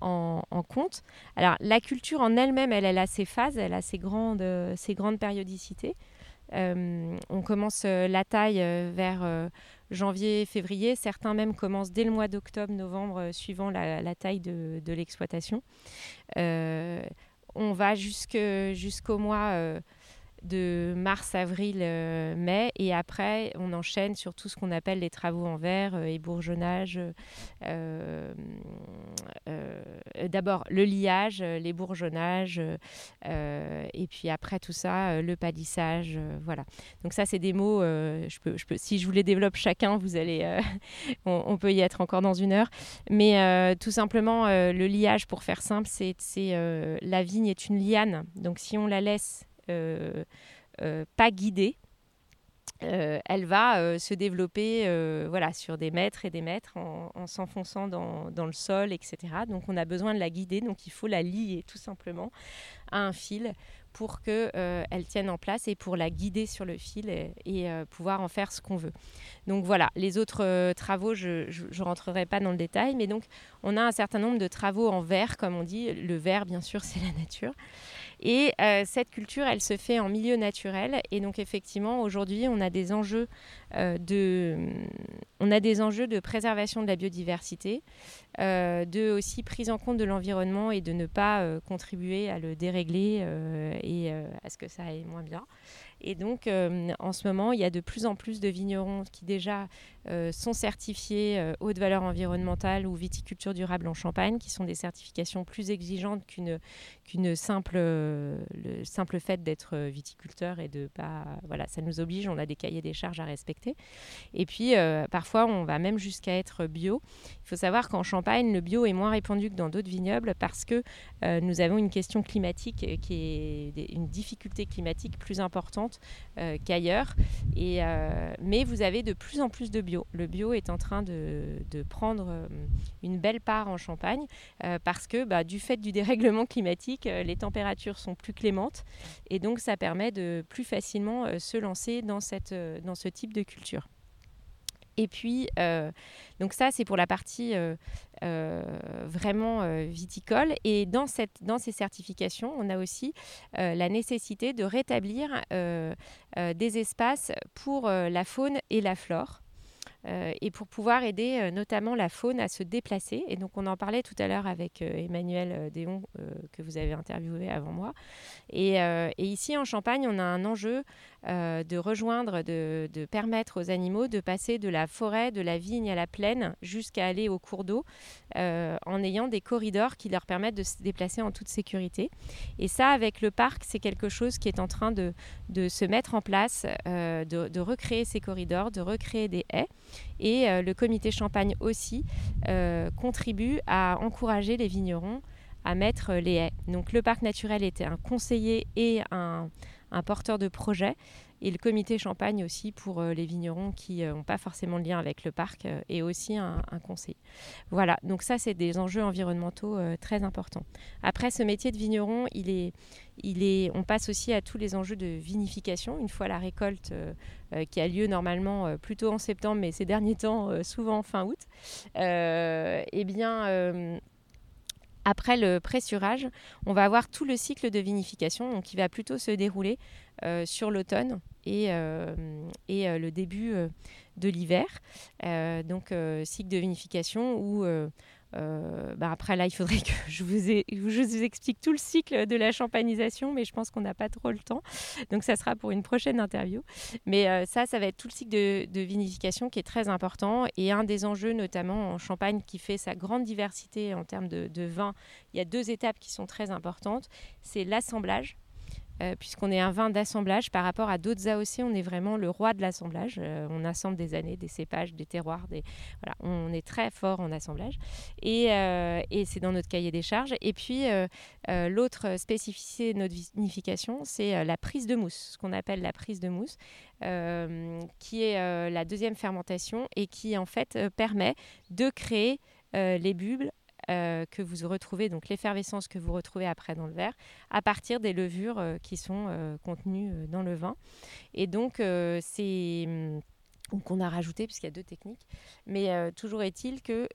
en, compte. Alors la culture en elle-même, elle, elle, a ses phases, elle a ses grandes, ses grandes périodicités. On commence la taille vers janvier, février. Certains même commencent dès le mois d'octobre, novembre, suivant la, taille de, de l'exploitation. on va jusqu'au mois de mars, avril, euh, mai. Et après, on enchaîne sur tout ce qu'on appelle les travaux en verre, euh, et bourgeonnage. Euh, d'abord, le liage, les bourgeonnages. et puis après tout ça, le palissage. voilà. Donc ça, c'est des mots. je peux, je peux, si je vous les développe chacun, vous allez, on, peut y être encore dans une heure. Mais tout simplement, le liage, pour faire simple, c'est la vigne est une liane. Donc si on la laisse euh, euh, pas guidée, euh, elle va se développer voilà, sur des mètres et des mètres en, s'enfonçant dans, dans, le sol, etc. Donc on a besoin de la guider, donc il faut la lier tout simplement à un fil pour qu'elle euh, tienne en place et pour la guider sur le fil et, euh, pouvoir en faire ce qu'on veut. Donc voilà, les autres euh, travaux, je ne rentrerai pas dans le détail, mais donc on a un certain nombre de travaux en verre, comme on dit. Le verre, bien sûr, c'est la nature. Et cette culture, elle se fait en milieu naturel. Et donc effectivement, aujourd'hui, on a des enjeux des enjeux de préservation de la biodiversité, de aussi prise en compte de l'environnement et de ne pas contribuer à le dérégler et euh, à ce que ça aille moins bien. Et donc, euh, en ce moment, il y a de plus en plus de vignerons qui déjà euh, sont certifiés euh, haute valeur environnementale ou viticulture durable en Champagne, qui sont des certifications plus exigeantes qu'une simple le simple fait d'être viticulteur et de pas voilà, ça nous oblige, on a des cahiers des charges à respecter. Et puis parfois, on va même jusqu'à être bio. Il faut savoir qu'en Champagne, le bio est moins répandu que dans d'autres vignobles parce que nous avons une question climatique qui est une difficulté climatique plus importante euh, qu'ailleurs. Euh, mais vous avez de plus en plus de bio. Le bio est en train de, prendre euh, une belle part en Champagne parce que bah, du fait du dérèglement climatique, les températures sont plus clémentes et donc ça permet de plus facilement se lancer dans ce type de culture. Et puis, euh, donc ça, c'est pour la partie euh, euh, vraiment viticole. Et dans, cette, dans ces certifications, on a aussi la nécessité de rétablir des espaces pour la faune et la flore. Et pour pouvoir aider notamment la faune à se déplacer. Et donc on en parlait tout à l'heure avec Emmanuel Déon que vous avez interviewé avant moi. Et, ici en Champagne, on a un enjeu de rejoindre, de, permettre aux animaux de passer de la forêt, de la vigne à la plaine jusqu'à aller au cours d'eau en ayant des corridors qui leur permettent de se déplacer en toute sécurité. Et ça, avec le parc, c'est quelque chose qui est en train de, se mettre en place, de, de recréer ces corridors, de recréer des haies. Et euh, le comité Champagne aussi euh, contribue à encourager les vignerons à mettre les haies. Donc le parc naturel était un conseiller et un, porteur de projet. Et le comité Champagne aussi pour euh, les vignerons qui n'ont pas forcément de lien avec le parc est aussi un, un conseil. Voilà, donc ça c'est des enjeux environnementaux très importants. Après ce métier de vigneron, il est, il est, on passe aussi à tous les enjeux de vinification une fois la récolte euh, qui a lieu normalement euh, plutôt en septembre, mais ces derniers temps, euh, souvent fin août, eh bien après le pressurage, on va avoir tout le cycle de vinification, qui va plutôt se dérouler sur l'automne et, et le début de l'hiver. donc cycle de vinification où euh, bah après, là, il faudrait que je vous, explique tout le cycle de la champagnisation, mais je pense qu'on n'a pas trop le temps. Donc, ça sera pour une prochaine interview. Mais euh, ça, ça va être tout le cycle de, vinification qui est très important. Et un des enjeux, notamment en Champagne, qui fait sa grande diversité en termes de, de vin, il y a deux étapes qui sont très importantes. C'est l'assemblage euh, puisqu'on est un vin d'assemblage par rapport à d'autres AOC, on est vraiment le roi de l'assemblage. Euh, on assemble des années, des cépages, des terroirs, on est très fort en assemblage. Et, euh, et c'est dans notre cahier des charges. Et puis, l'autre spécificité notre vinification, c'est la prise de mousse, ce qu'on appelle la prise de mousse, qui est la deuxième fermentation et qui, en fait, permet de créer les bulles que vous retrouvez, donc l'effervescence que vous retrouvez après dans le verre, à partir des levures euh, qui sont euh, contenues dans le vin. Et donc, c'est ou qu'on a rajouté, puisqu'il y a deux techniques. Mais euh, toujours est-il que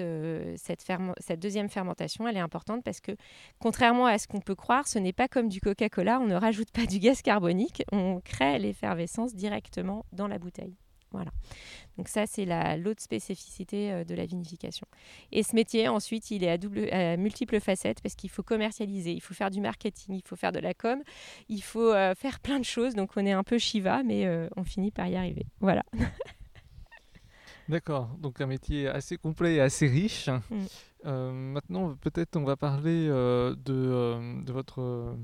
euh, cette, cette, deuxième fermentation, elle est importante parce que, contrairement à ce qu'on peut croire, ce n'est pas comme du Coca-Cola, on ne rajoute pas du gaz carbonique, on crée l'effervescence directement dans la bouteille. Voilà. Donc ça, c'est l'autre spécificité euh, de la vinification. Et ce métier, ensuite, il est à, double, à multiples facettes parce qu'il faut commercialiser, il faut faire du marketing, il faut faire de la com, il faut euh, faire plein de choses. Donc on est un peu Shiva, mais euh, on finit par y arriver. Voilà. D'accord, donc un métier assez complet et assez riche. Mm. maintenant, peut-être on va parler de, de, votre,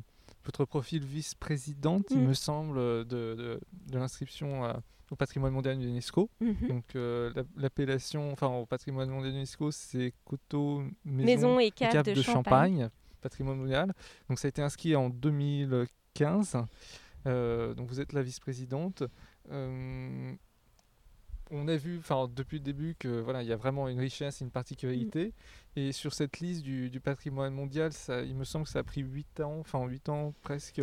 votre profil vice-présidente, il mm. me semble, de, de, de l'inscription au patrimoine mondial de l'UNESCO. Mhm. Donc euh, l'appellation, enfin au patrimoine mondial de l'UNESCO, c'est coteau, maison, et cave, de, champagne. patrimoine mondial. Donc ça a été inscrit en 2015. Euh, donc vous êtes la vice-présidente. Euh, on a vu, enfin depuis le début, que voilà, il y a vraiment une richesse, une particularité. Mm. Et sur cette liste du, du, patrimoine mondial, ça, il me semble que ça a pris 8 ans, enfin 8 ans presque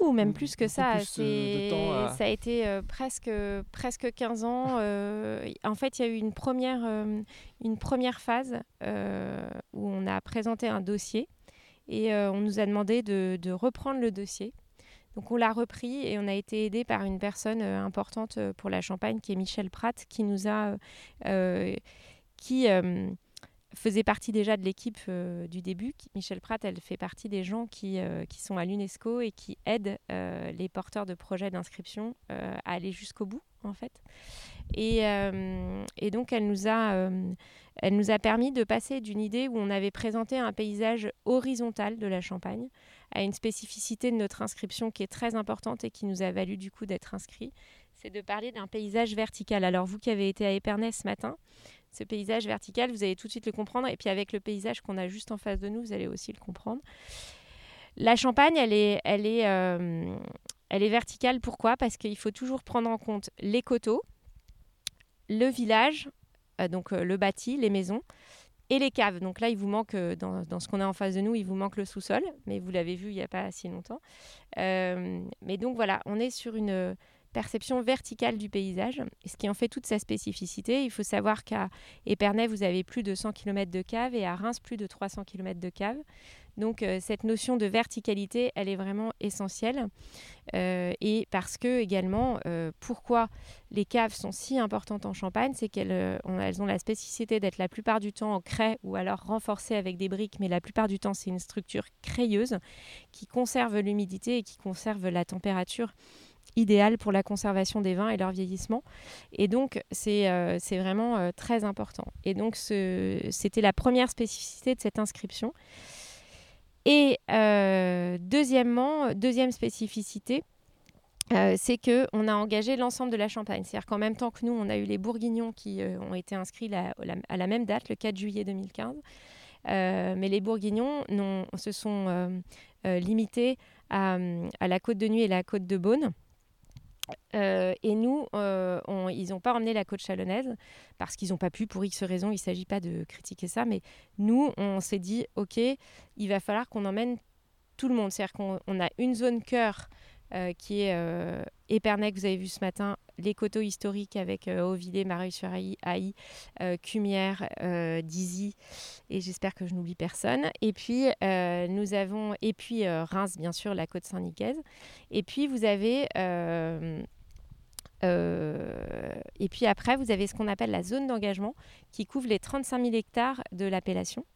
ou même plus que ça. Ça a été euh, presque, presque 15 ans. Euh, en fait, il y a eu une première, euh, une première phase où on a présenté un dossier et on nous a demandé de, de, reprendre le dossier. Donc on l'a repris et on a été aidé par une personne importante pour la Champagne qui est Michel Pratt qui nous a... qui faisait partie déjà de l'équipe euh, du début. Michel Pratt, elle fait partie des gens qui, euh, qui sont à l'UNESCO et qui aident euh, les porteurs de projets d'inscription à aller jusqu'au bout, en fait. Et, donc, elle nous, a, elle nous a permis de passer d'une idée où on avait présenté un paysage horizontal de la Champagne à une spécificité de notre inscription qui est très importante et qui nous a valu du coup d'être inscrit, c'est de parler d'un paysage vertical. Alors vous qui avez été à Épernay ce matin, ce paysage vertical, vous allez tout de suite le comprendre. Et puis avec le paysage qu'on a juste en face de nous, vous allez aussi le comprendre. La Champagne, elle est, elle est, euh, elle est verticale. Pourquoi? Parce qu'il faut toujours prendre en compte les coteaux, le village, euh, donc euh, le bâti, les maisons, et les caves. Donc là, il vous manque, dans, dans ce qu'on a en face de nous, il vous manque le sous-sol, mais vous l'avez vu il n'y a pas si longtemps. mais donc voilà, on est sur une perception verticale du paysage, ce qui en fait toute sa spécificité. Il faut savoir qu'à Épernay, vous avez plus de 100 km de cave et à Reims, plus de 300 km de cave. Donc euh, cette notion de verticalité, elle est vraiment essentielle. Euh, et parce que également, euh, pourquoi les caves sont si importantes en Champagne, c'est qu'elles ont, elles ont la spécificité d'être la plupart du temps en craie ou alors renforcées avec des briques, mais la plupart du temps c'est une structure crayeuse qui conserve l'humidité et qui conserve la température idéal pour la conservation des vins et leur vieillissement. Et donc, c'est euh, vraiment euh, très important. Et donc, c'était la première spécificité de cette inscription. Et euh, deuxièmement, deuxième spécificité, c'est que on a engagé l'ensemble de la Champagne. C'est-à-dire qu'en même temps que nous, on a eu les Bourguignons qui ont été inscrits à la même date, le 4 juillet 2015. mais les Bourguignons se sont limités à, à, la côte de Nuit et la côte de Beaune. Euh, et nous, euh, ils n'ont pas emmené la côte chalonnaise parce qu'ils n'ont pas pu pour X raisons. Il ne s'agit pas de critiquer ça, mais nous, on s'est dit, OK, il va falloir qu'on emmène tout le monde. C'est-à-dire qu'on a une zone cœur euh, qui est euh, Épernay, que vous avez vu ce matin, les coteaux historiques avec euh, Auvillé, Mareuil-sur-Haï, euh, Cumière, Dizy, et j'espère que je n'oublie personne. Et puis, nous avons, et puis Reims, bien sûr, la côte Saint-Nicaise. Et puis, vous avez... et puis après, vous avez ce qu'on appelle la zone d'engagement qui couvre les 35 000 hectares de l'appellation.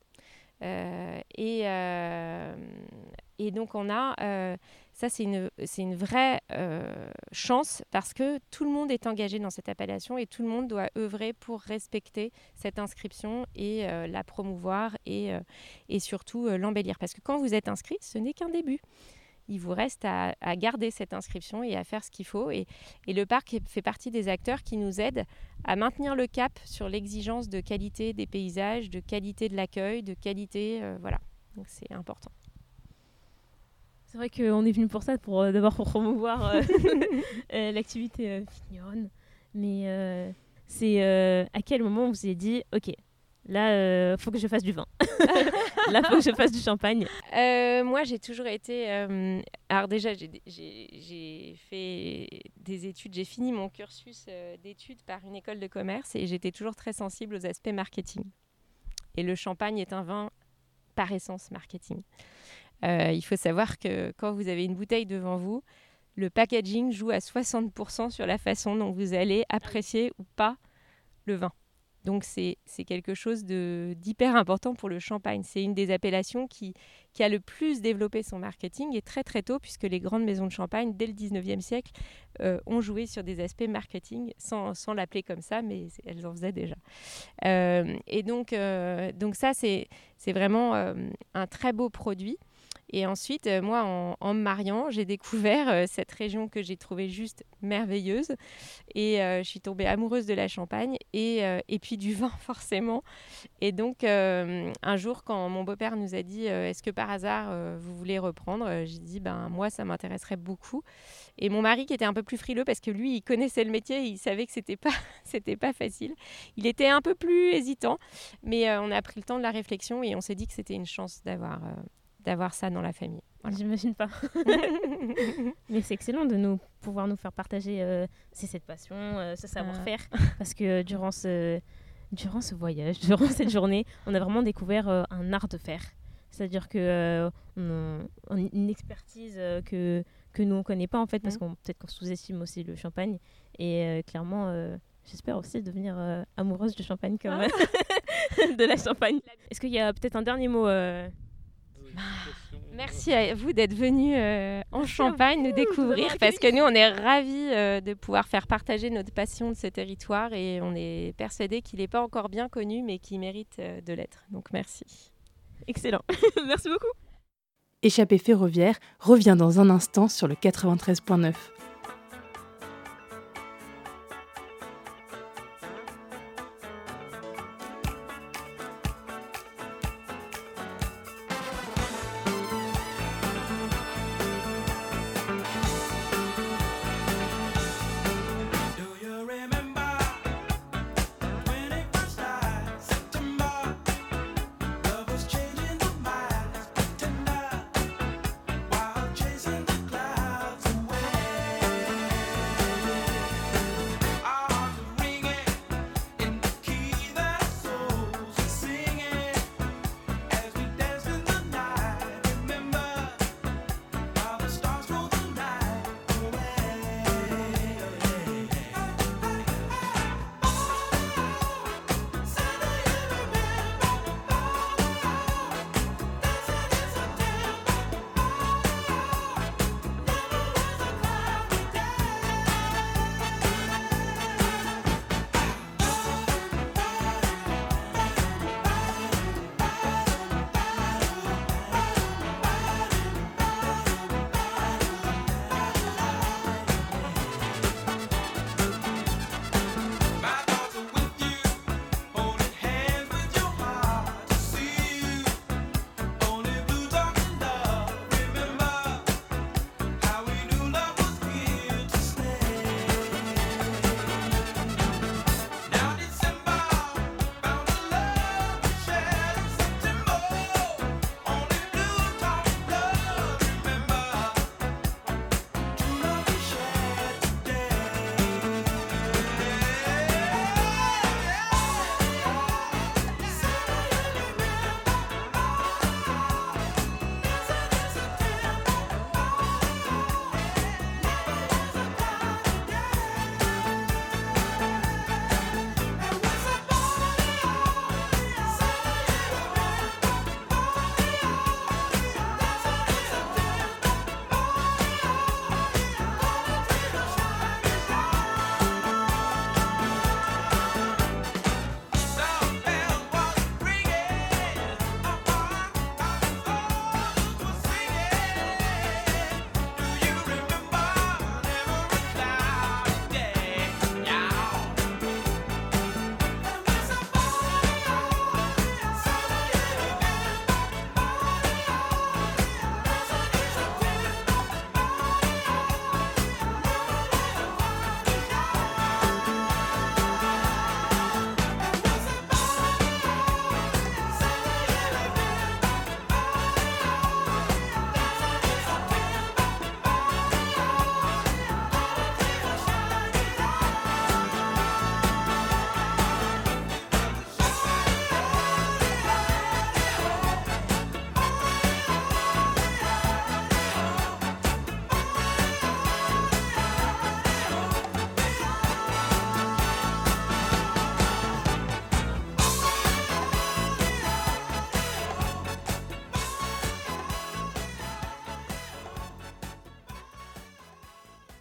et, et donc, on a ça, c'est une, une vraie euh, chance parce que tout le monde est engagé dans cette appellation et tout le monde doit œuvrer pour respecter cette inscription et euh, la promouvoir et, euh, et surtout l'embellir. Parce que quand vous êtes inscrit, ce n'est qu'un début. Il vous reste à, à, garder cette inscription et à faire ce qu'il faut. Et, et, le parc fait partie des acteurs qui nous aident à maintenir le cap sur l'exigence de qualité des paysages, de qualité de l'accueil, de qualité. voilà. Donc c'est important. C'est vrai qu'on est venu pour ça, pour euh, d'abord pour promouvoir euh, euh, l'activité vigneronne. Mais c'est à quel moment vous avez dit, ok, Là, euh, faut que je fasse du vin. Là, faut que je fasse du champagne. Moi, j'ai toujours été. alors, déjà, j'ai- fait des études. J'ai fini mon cursus d'études par une école de commerce et j'étais toujours très sensible aux aspects marketing. Et le champagne est un vin par essence marketing. Euh, il faut savoir que quand vous avez une bouteille devant vous, le packaging joue à 60% sur la façon dont vous allez apprécier ou pas le vin. Donc c'est quelque chose d'hyper important pour le champagne. C'est une des appellations qui, qui a le plus développé son marketing et très très tôt, puisque les grandes maisons de champagne, dès le 19e siècle, euh, ont joué sur des aspects marketing, sans, sans l'appeler comme ça, mais elles en faisaient déjà. Euh, et donc, euh, donc ça, c'est vraiment un très beau produit. Et ensuite, euh, moi, en, en me mariant, j'ai découvert euh, cette région que j'ai trouvée juste merveilleuse. Et euh, je suis tombée amoureuse de la Champagne et, et puis du vin, forcément. Et donc, un jour, quand mon beau-père nous a dit Est-ce que par hasard, vous voulez reprendre J'ai dit ben, Moi, ça m'intéresserait beaucoup. Et mon mari, qui était un peu plus frileux, parce que lui, il connaissait le métier, il savait que c'était pas, c'était pas facile. Il était un peu plus hésitant, mais on a pris le temps de la réflexion et on s'est dit que c'était une chance d'avoir. D'avoir ça dans la famille. Voilà. J'imagine pas. Mais c'est excellent de nous pouvoir nous faire partager euh, cette passion, euh, ce savoir-faire, parce que durant ce durant ce voyage, durant cette journée, on a vraiment découvert euh, un art de faire. C'est-à-dire que on, a une expertise que que nous on connaît pas en fait, parce Mhm. qu'on peut-être qu'on sous-estime aussi le champagne. Et clairement, j'espère aussi devenir amoureuse du champagne comme de la champagne. Est-ce qu'il y a peut-être un dernier mot Merci à vous d'être venus euh, en Champagne nous découvrir parce que nous, on est ravis euh, de pouvoir faire partager notre passion de ce territoire et on est persuadés qu'il n'est pas encore bien connu mais qu'il mérite euh, de l'être. Donc merci. Excellent. Merci beaucoup. Échappée ferroviaire revient dans un instant sur le 93.9.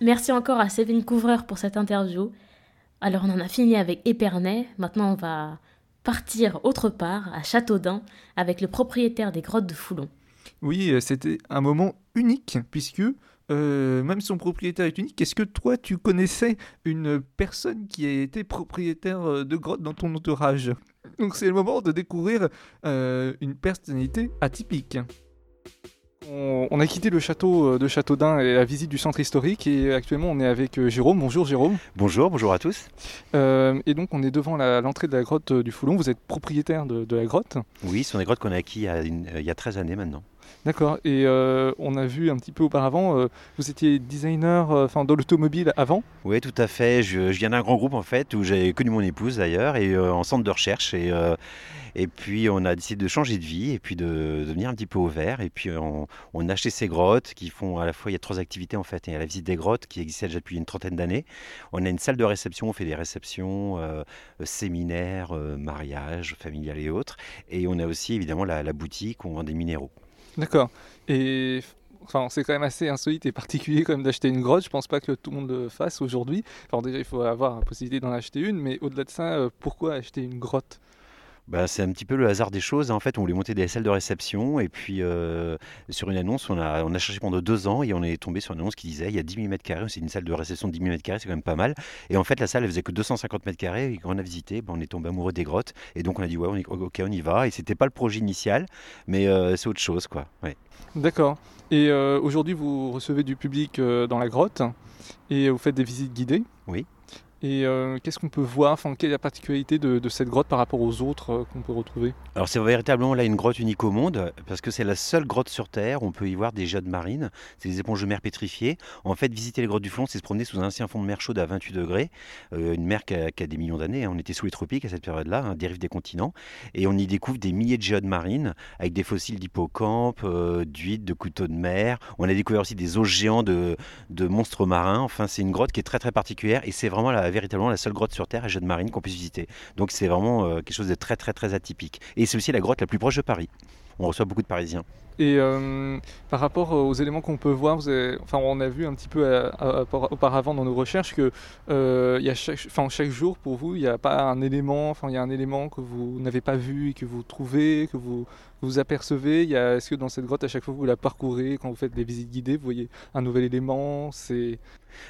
Merci encore à Sévine Couvreur pour cette interview. Alors on en a fini avec Épernay, maintenant on va partir autre part, à Châteaudun, avec le propriétaire des grottes de Foulon. Oui, euh, c'était un moment unique, puisque euh, même son propriétaire est unique. Est-ce que toi, tu connaissais une personne qui a été propriétaire euh, de grotte dans ton entourage? Donc c'est le moment de découvrir une personnalité atypique. On, a quitté le château euh, de Châteaudun et la visite du centre historique et actuellement on est avec euh, Jérôme. Bonjour Jérôme. Bonjour, bonjour à tous. Euh, et donc on est devant l'entrée de la grotte du Foulon. Vous êtes propriétaire de, de la grotte. Oui, ce sont des grottes qu'on a acquis il y a, une- euh, il y a 13 années maintenant. D'accord. Et euh, on a vu un petit peu auparavant, euh, vous étiez designer euh, enfin, dans l'automobile avant? Oui, tout à fait. Je, viens d'un grand groupe en fait où j'ai connu mon épouse d'ailleurs et en centre de recherche et, puis on a décidé de changer de vie et puis de, de venir un petit peu au vert et puis on, a acheté ces grottes qui font à la fois il y a trois activités en fait. Il y a la visite des grottes qui existait déjà depuis une trentaine d'années. On a une salle de réception, on fait des réceptions, séminaires, mariages, familiales et autres. Et on a aussi évidemment la boutique où on vend des minéraux. D'accord. Et enfin, c'est quand même assez insolite et particulier quand même d'acheter une grotte. Je pense pas que tout le monde le fasse aujourd'hui. Alors déjà, il faut avoir la possibilité d'en acheter une, mais au-delà de ça, euh, pourquoi acheter une grotte? Bah, c'est un petit peu le hasard des choses. En fait, on voulait monter des salles de réception et puis euh, sur une annonce, on a, on a cherché pendant deux ans et on est tombé sur une annonce qui disait il y a 10 000 mètres carrés, c'est une salle de réception de 10 000 mètres carrés, c'est quand même pas mal. Et en fait, la salle, elle faisait que 250 mètres carrés et quand on a visité, bah, on est tombé amoureux des grottes et donc on a dit ouais, on est- ok, on y va. Et c'était pas le projet initial, mais euh, c'est autre chose quoi. Ouais. D'accord. Et euh, aujourd'hui, vous recevez du public dans la grotte et vous faites des visites guidées? Oui. Et euh, qu'est-ce qu'on peut voir? Enfin, quelle est la particularité de, cette grotte par rapport aux autres euh, qu'on peut retrouver? Alors c'est véritablement là une grotte unique au monde parce que c'est la seule grotte sur Terre où on peut y voir des géodes marines, c'est des éponges de mer pétrifiées. En fait, visiter les grottes du Flon, c'est se promener sous un ancien fond de mer chaude à 28 degrés, euh, une mer qui a, des millions d'années. hein. On était sous les tropiques à cette période-là, hein, dérive des continents, et on y découvre des milliers de géodes marines avec des fossiles d'hippocampes, euh, d'huîtres, de couteaux de mer. On a découvert aussi des os géants de, de monstres marins. Enfin, c'est une grotte qui est très très particulière et c'est vraiment la, véritablement la seule grotte sur Terre à géodes marines qu'on puisse visiter. Donc c'est vraiment euh, quelque chose de très très très atypique. Et c'est aussi la grotte la plus proche de Paris. On reçoit beaucoup de Parisiens. Et euh, par rapport aux éléments qu'on peut voir, enfin, on a vu un petit peu euh, euh, auparavant dans nos recherches que euh, y a chaque, enfin, chaque jour pour vous, il n'y a pas un élément, enfin, il y a un élément que vous n'avez pas vu et que vous trouvez, que vous vous apercevez. Est-ce que dans cette grotte, à chaque fois que vous la parcourez, quand vous faites des visites guidées, vous voyez un nouvel élément C'est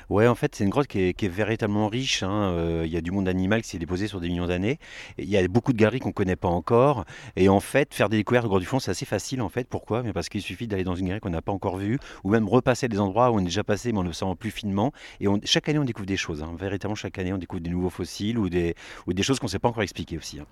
Ouais, en fait, c'est une grotte qui est, véritablement riche. hein. Euh, Il y a du monde animal qui s'est déposé sur des millions d'années. Il y a beaucoup de galeries qu'on ne connaît pas encore. Et en fait, faire des découvertes au Grotte du Fond, c'est assez facile. En fait, pourquoi Mais Parce qu'il suffit d'aller dans une galerie qu'on n'a pas encore vue, ou même repasser des endroits où on est déjà passé, mais en le savant plus finement. Et on- chaque année, on découvre des choses. hein. Véritablement, chaque année, on découvre des nouveaux fossiles ou des, ou des choses qu'on ne sait pas encore expliquer aussi. hein.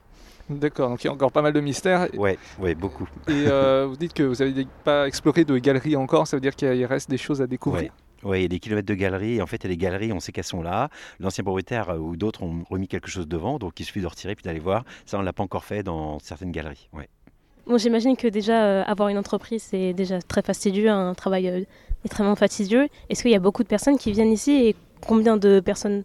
d'accord. Donc il y a encore pas mal de mystères. Ouais, ouais, beaucoup. Et euh, vous dites que vous n'avez pas exploré de galeries encore. Ça veut dire qu'il reste des choses à découvrir. Oui, il y a des kilomètres de galeries. Et en fait, il y a des galeries, on sait qu'elles sont là. L'ancien propriétaire euh, ou d'autres ont remis quelque chose devant. Donc, il suffit de retirer puis d'aller voir. Ça, on ne l'a pas encore fait dans certaines galeries. Ouais. Bon, j'imagine que déjà euh, avoir une entreprise, c'est déjà très fastidieux, un travail euh, extrêmement fastidieux. Est-ce qu'il y a beaucoup de personnes qui viennent ici et combien de personnes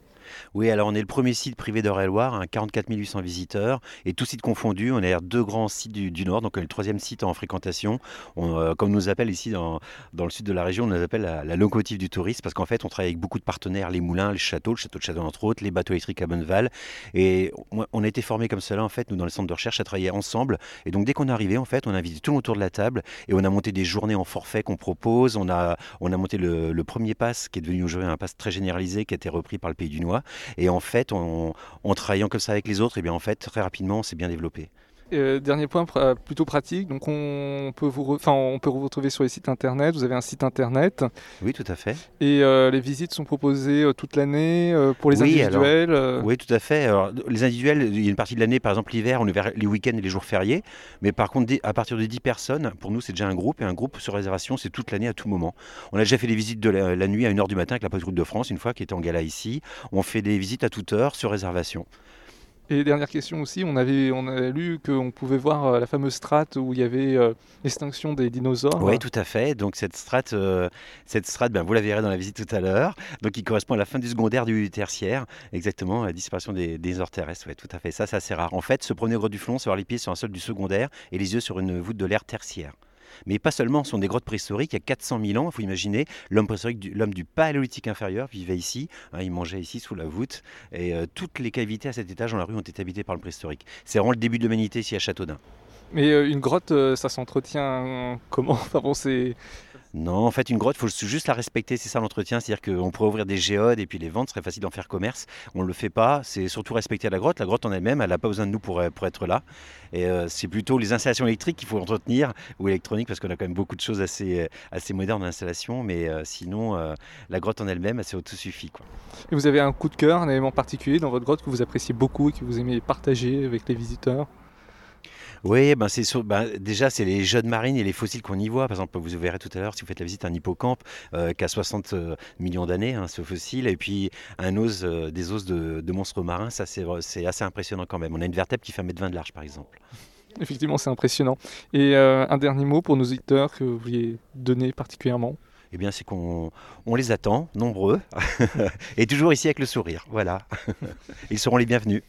Oui, alors on est le premier site privé d'Eure-et-Loire, hein, 44 800 visiteurs, et tous sites confondus. On est deux grands sites du, Nord, donc le troisième site en fréquentation. On, euh, comme on nous appelle ici dans, le sud de la région, on nous appelle la, locomotive du tourisme, parce qu'en fait, on travaille avec beaucoup de partenaires, les moulins, les châteaux, le château de Château entre autres, les bateaux électriques à Bonneval. Et on, a été formés comme cela, en fait, nous, dans les centres de recherche, à travailler ensemble. Et donc, dès qu'on est arrivé, en fait, on a invité tout le monde autour de la table, et on a monté des journées en forfait qu'on propose. On a, on a monté le, le premier pass, qui est devenu aujourd'hui un pass très généralisé, qui a été repris par le Pays du Noix. Et en fait, en, travaillant comme ça avec les autres, et bien en fait, très rapidement, on s'est bien développé. Euh, dernier point pr- plutôt pratique. Donc on peut vous, re- enfin, on peut vous retrouver sur les sites internet. Vous avez un site internet Oui, tout à fait. et euh, les visites sont proposées euh, toute l'année pour les Oui, individuels. Oui, tout à fait. Alors, les individuels, il y a une partie de l'année, par exemple l'hiver, on est vers les week-ends et les jours fériés. Mais par contre, à partir de 10 personnes, pour nous, c'est déjà un groupe. Et un groupe sur réservation, c'est toute l'année à tout moment. On a déjà fait des visites de la, la nuit à 1h du matin avec la Poste Route de France, une fois qui était en gala ici. On fait des visites à toute heure sur réservation. Et dernière question aussi, on avait, on avait lu qu'on pouvait voir euh, la fameuse strate où il y avait euh, l'extinction des dinosaures. Oui, tout à fait. Donc cette strate, euh, cette strate ben, vous la verrez dans la visite tout à l'heure. Donc qui correspond à la fin du secondaire du tertiaire, exactement, la disparition des, des terrestres. Oui, tout à fait. Ça, c'est assez rare. En fait, se promener au Grotte du Flon, c'est avoir les pieds sur un sol du secondaire et les yeux sur une voûte de l'air tertiaire. Mais pas seulement, ce sont des grottes préhistoriques. Il y a 400 000 ans, il faut imaginer, l'homme préhistorique, du- l'homme du paléolithique inférieur vivait ici. hein, il mangeait ici sous la voûte. Et euh, toutes les cavités à cet étage dans la rue ont été habitées par le préhistorique. C'est vraiment le début de l'humanité ici à Châteaudun. Mais euh, une grotte, euh, ça s'entretient comment? Enfin bon, c'est. Non, en fait, une grotte, il faut juste la respecter, c'est ça l'entretien. C'est-à-dire qu'on pourrait ouvrir des géodes et puis les vendre, ce serait facile d'en faire commerce. On ne le fait pas, c'est surtout respecter la grotte. La grotte en elle-même, elle n'a pas besoin de nous pour, euh, être là. Et euh, c'est plutôt les installations électriques qu'il faut entretenir, ou électroniques, parce qu'on a quand même beaucoup de choses assez, euh, assez modernes en installation. Mais sinon, la grotte en elle-même, elle, c'est autosuffit. Quoi. Et vous avez un coup de cœur, un élément particulier dans votre grotte que vous appréciez beaucoup et que vous aimez partager avec les visiteurs? Oui, ben c'est ben, déjà c'est les jeunes marines et les fossiles qu'on y voit. Par exemple, vous verrez tout à l'heure si vous faites la visite un hippocampe euh, qui a 60 euh, millions d'années, hein, ce fossile, et puis un os, euh, des os de, de monstres marins. Ça c'est assez impressionnant quand même. On a une vertèbre qui fait 1m20 de large par exemple. Effectivement, c'est impressionnant. Et euh, un dernier mot pour nos auditeurs que vous vouliez donner particulièrement? Eh bien, c'est qu'on on les attend, nombreux, et toujours ici avec le sourire. Voilà. Ils seront les bienvenus.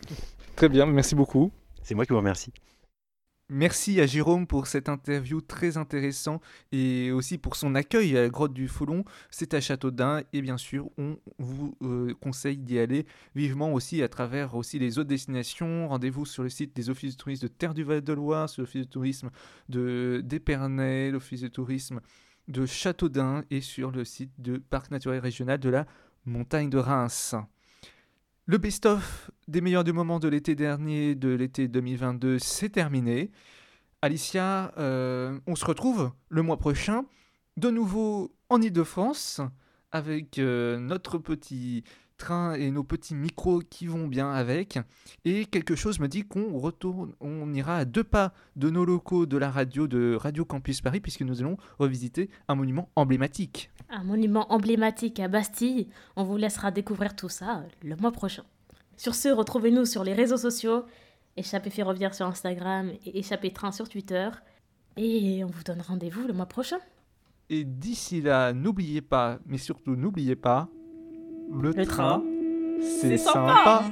Très bien, merci beaucoup. C'est moi qui vous remercie. Merci à Jérôme pour cette interview très intéressante et aussi pour son accueil à la grotte du Folon. C'est à Châteaudun et bien sûr on vous euh, conseille d'y aller vivement aussi à travers aussi les autres destinations. Rendez-vous sur le site des offices de tourisme de Terre du Val-de-Loire, sur l'office de tourisme d'Épernay, l'office de tourisme de Châteaudun et sur le site de Parc naturel régional de la Montagne de Reims. Le best-of des meilleurs du moment de l'été dernier, de l'été 2022, c'est terminé. Alicia, euh, on se retrouve le mois prochain, de nouveau en Ile-de-France, avec euh, notre petit train et nos petits micros qui vont bien avec. Et quelque chose me dit qu'on retourne, on ira à deux pas de nos locaux de la radio de Radio Campus Paris, puisque nous allons revisiter un monument emblématique. Un monument emblématique à Bastille. On vous laissera découvrir tout ça le mois prochain. Sur ce, retrouvez-nous sur les réseaux sociaux, Échappée Ferroviaire sur Instagram et Échappée Train sur Twitter. Et on vous donne rendez-vous le mois prochain. Et d'ici là, n'oubliez pas, mais surtout n'oubliez pas, le, Le train, train, c'est sympa.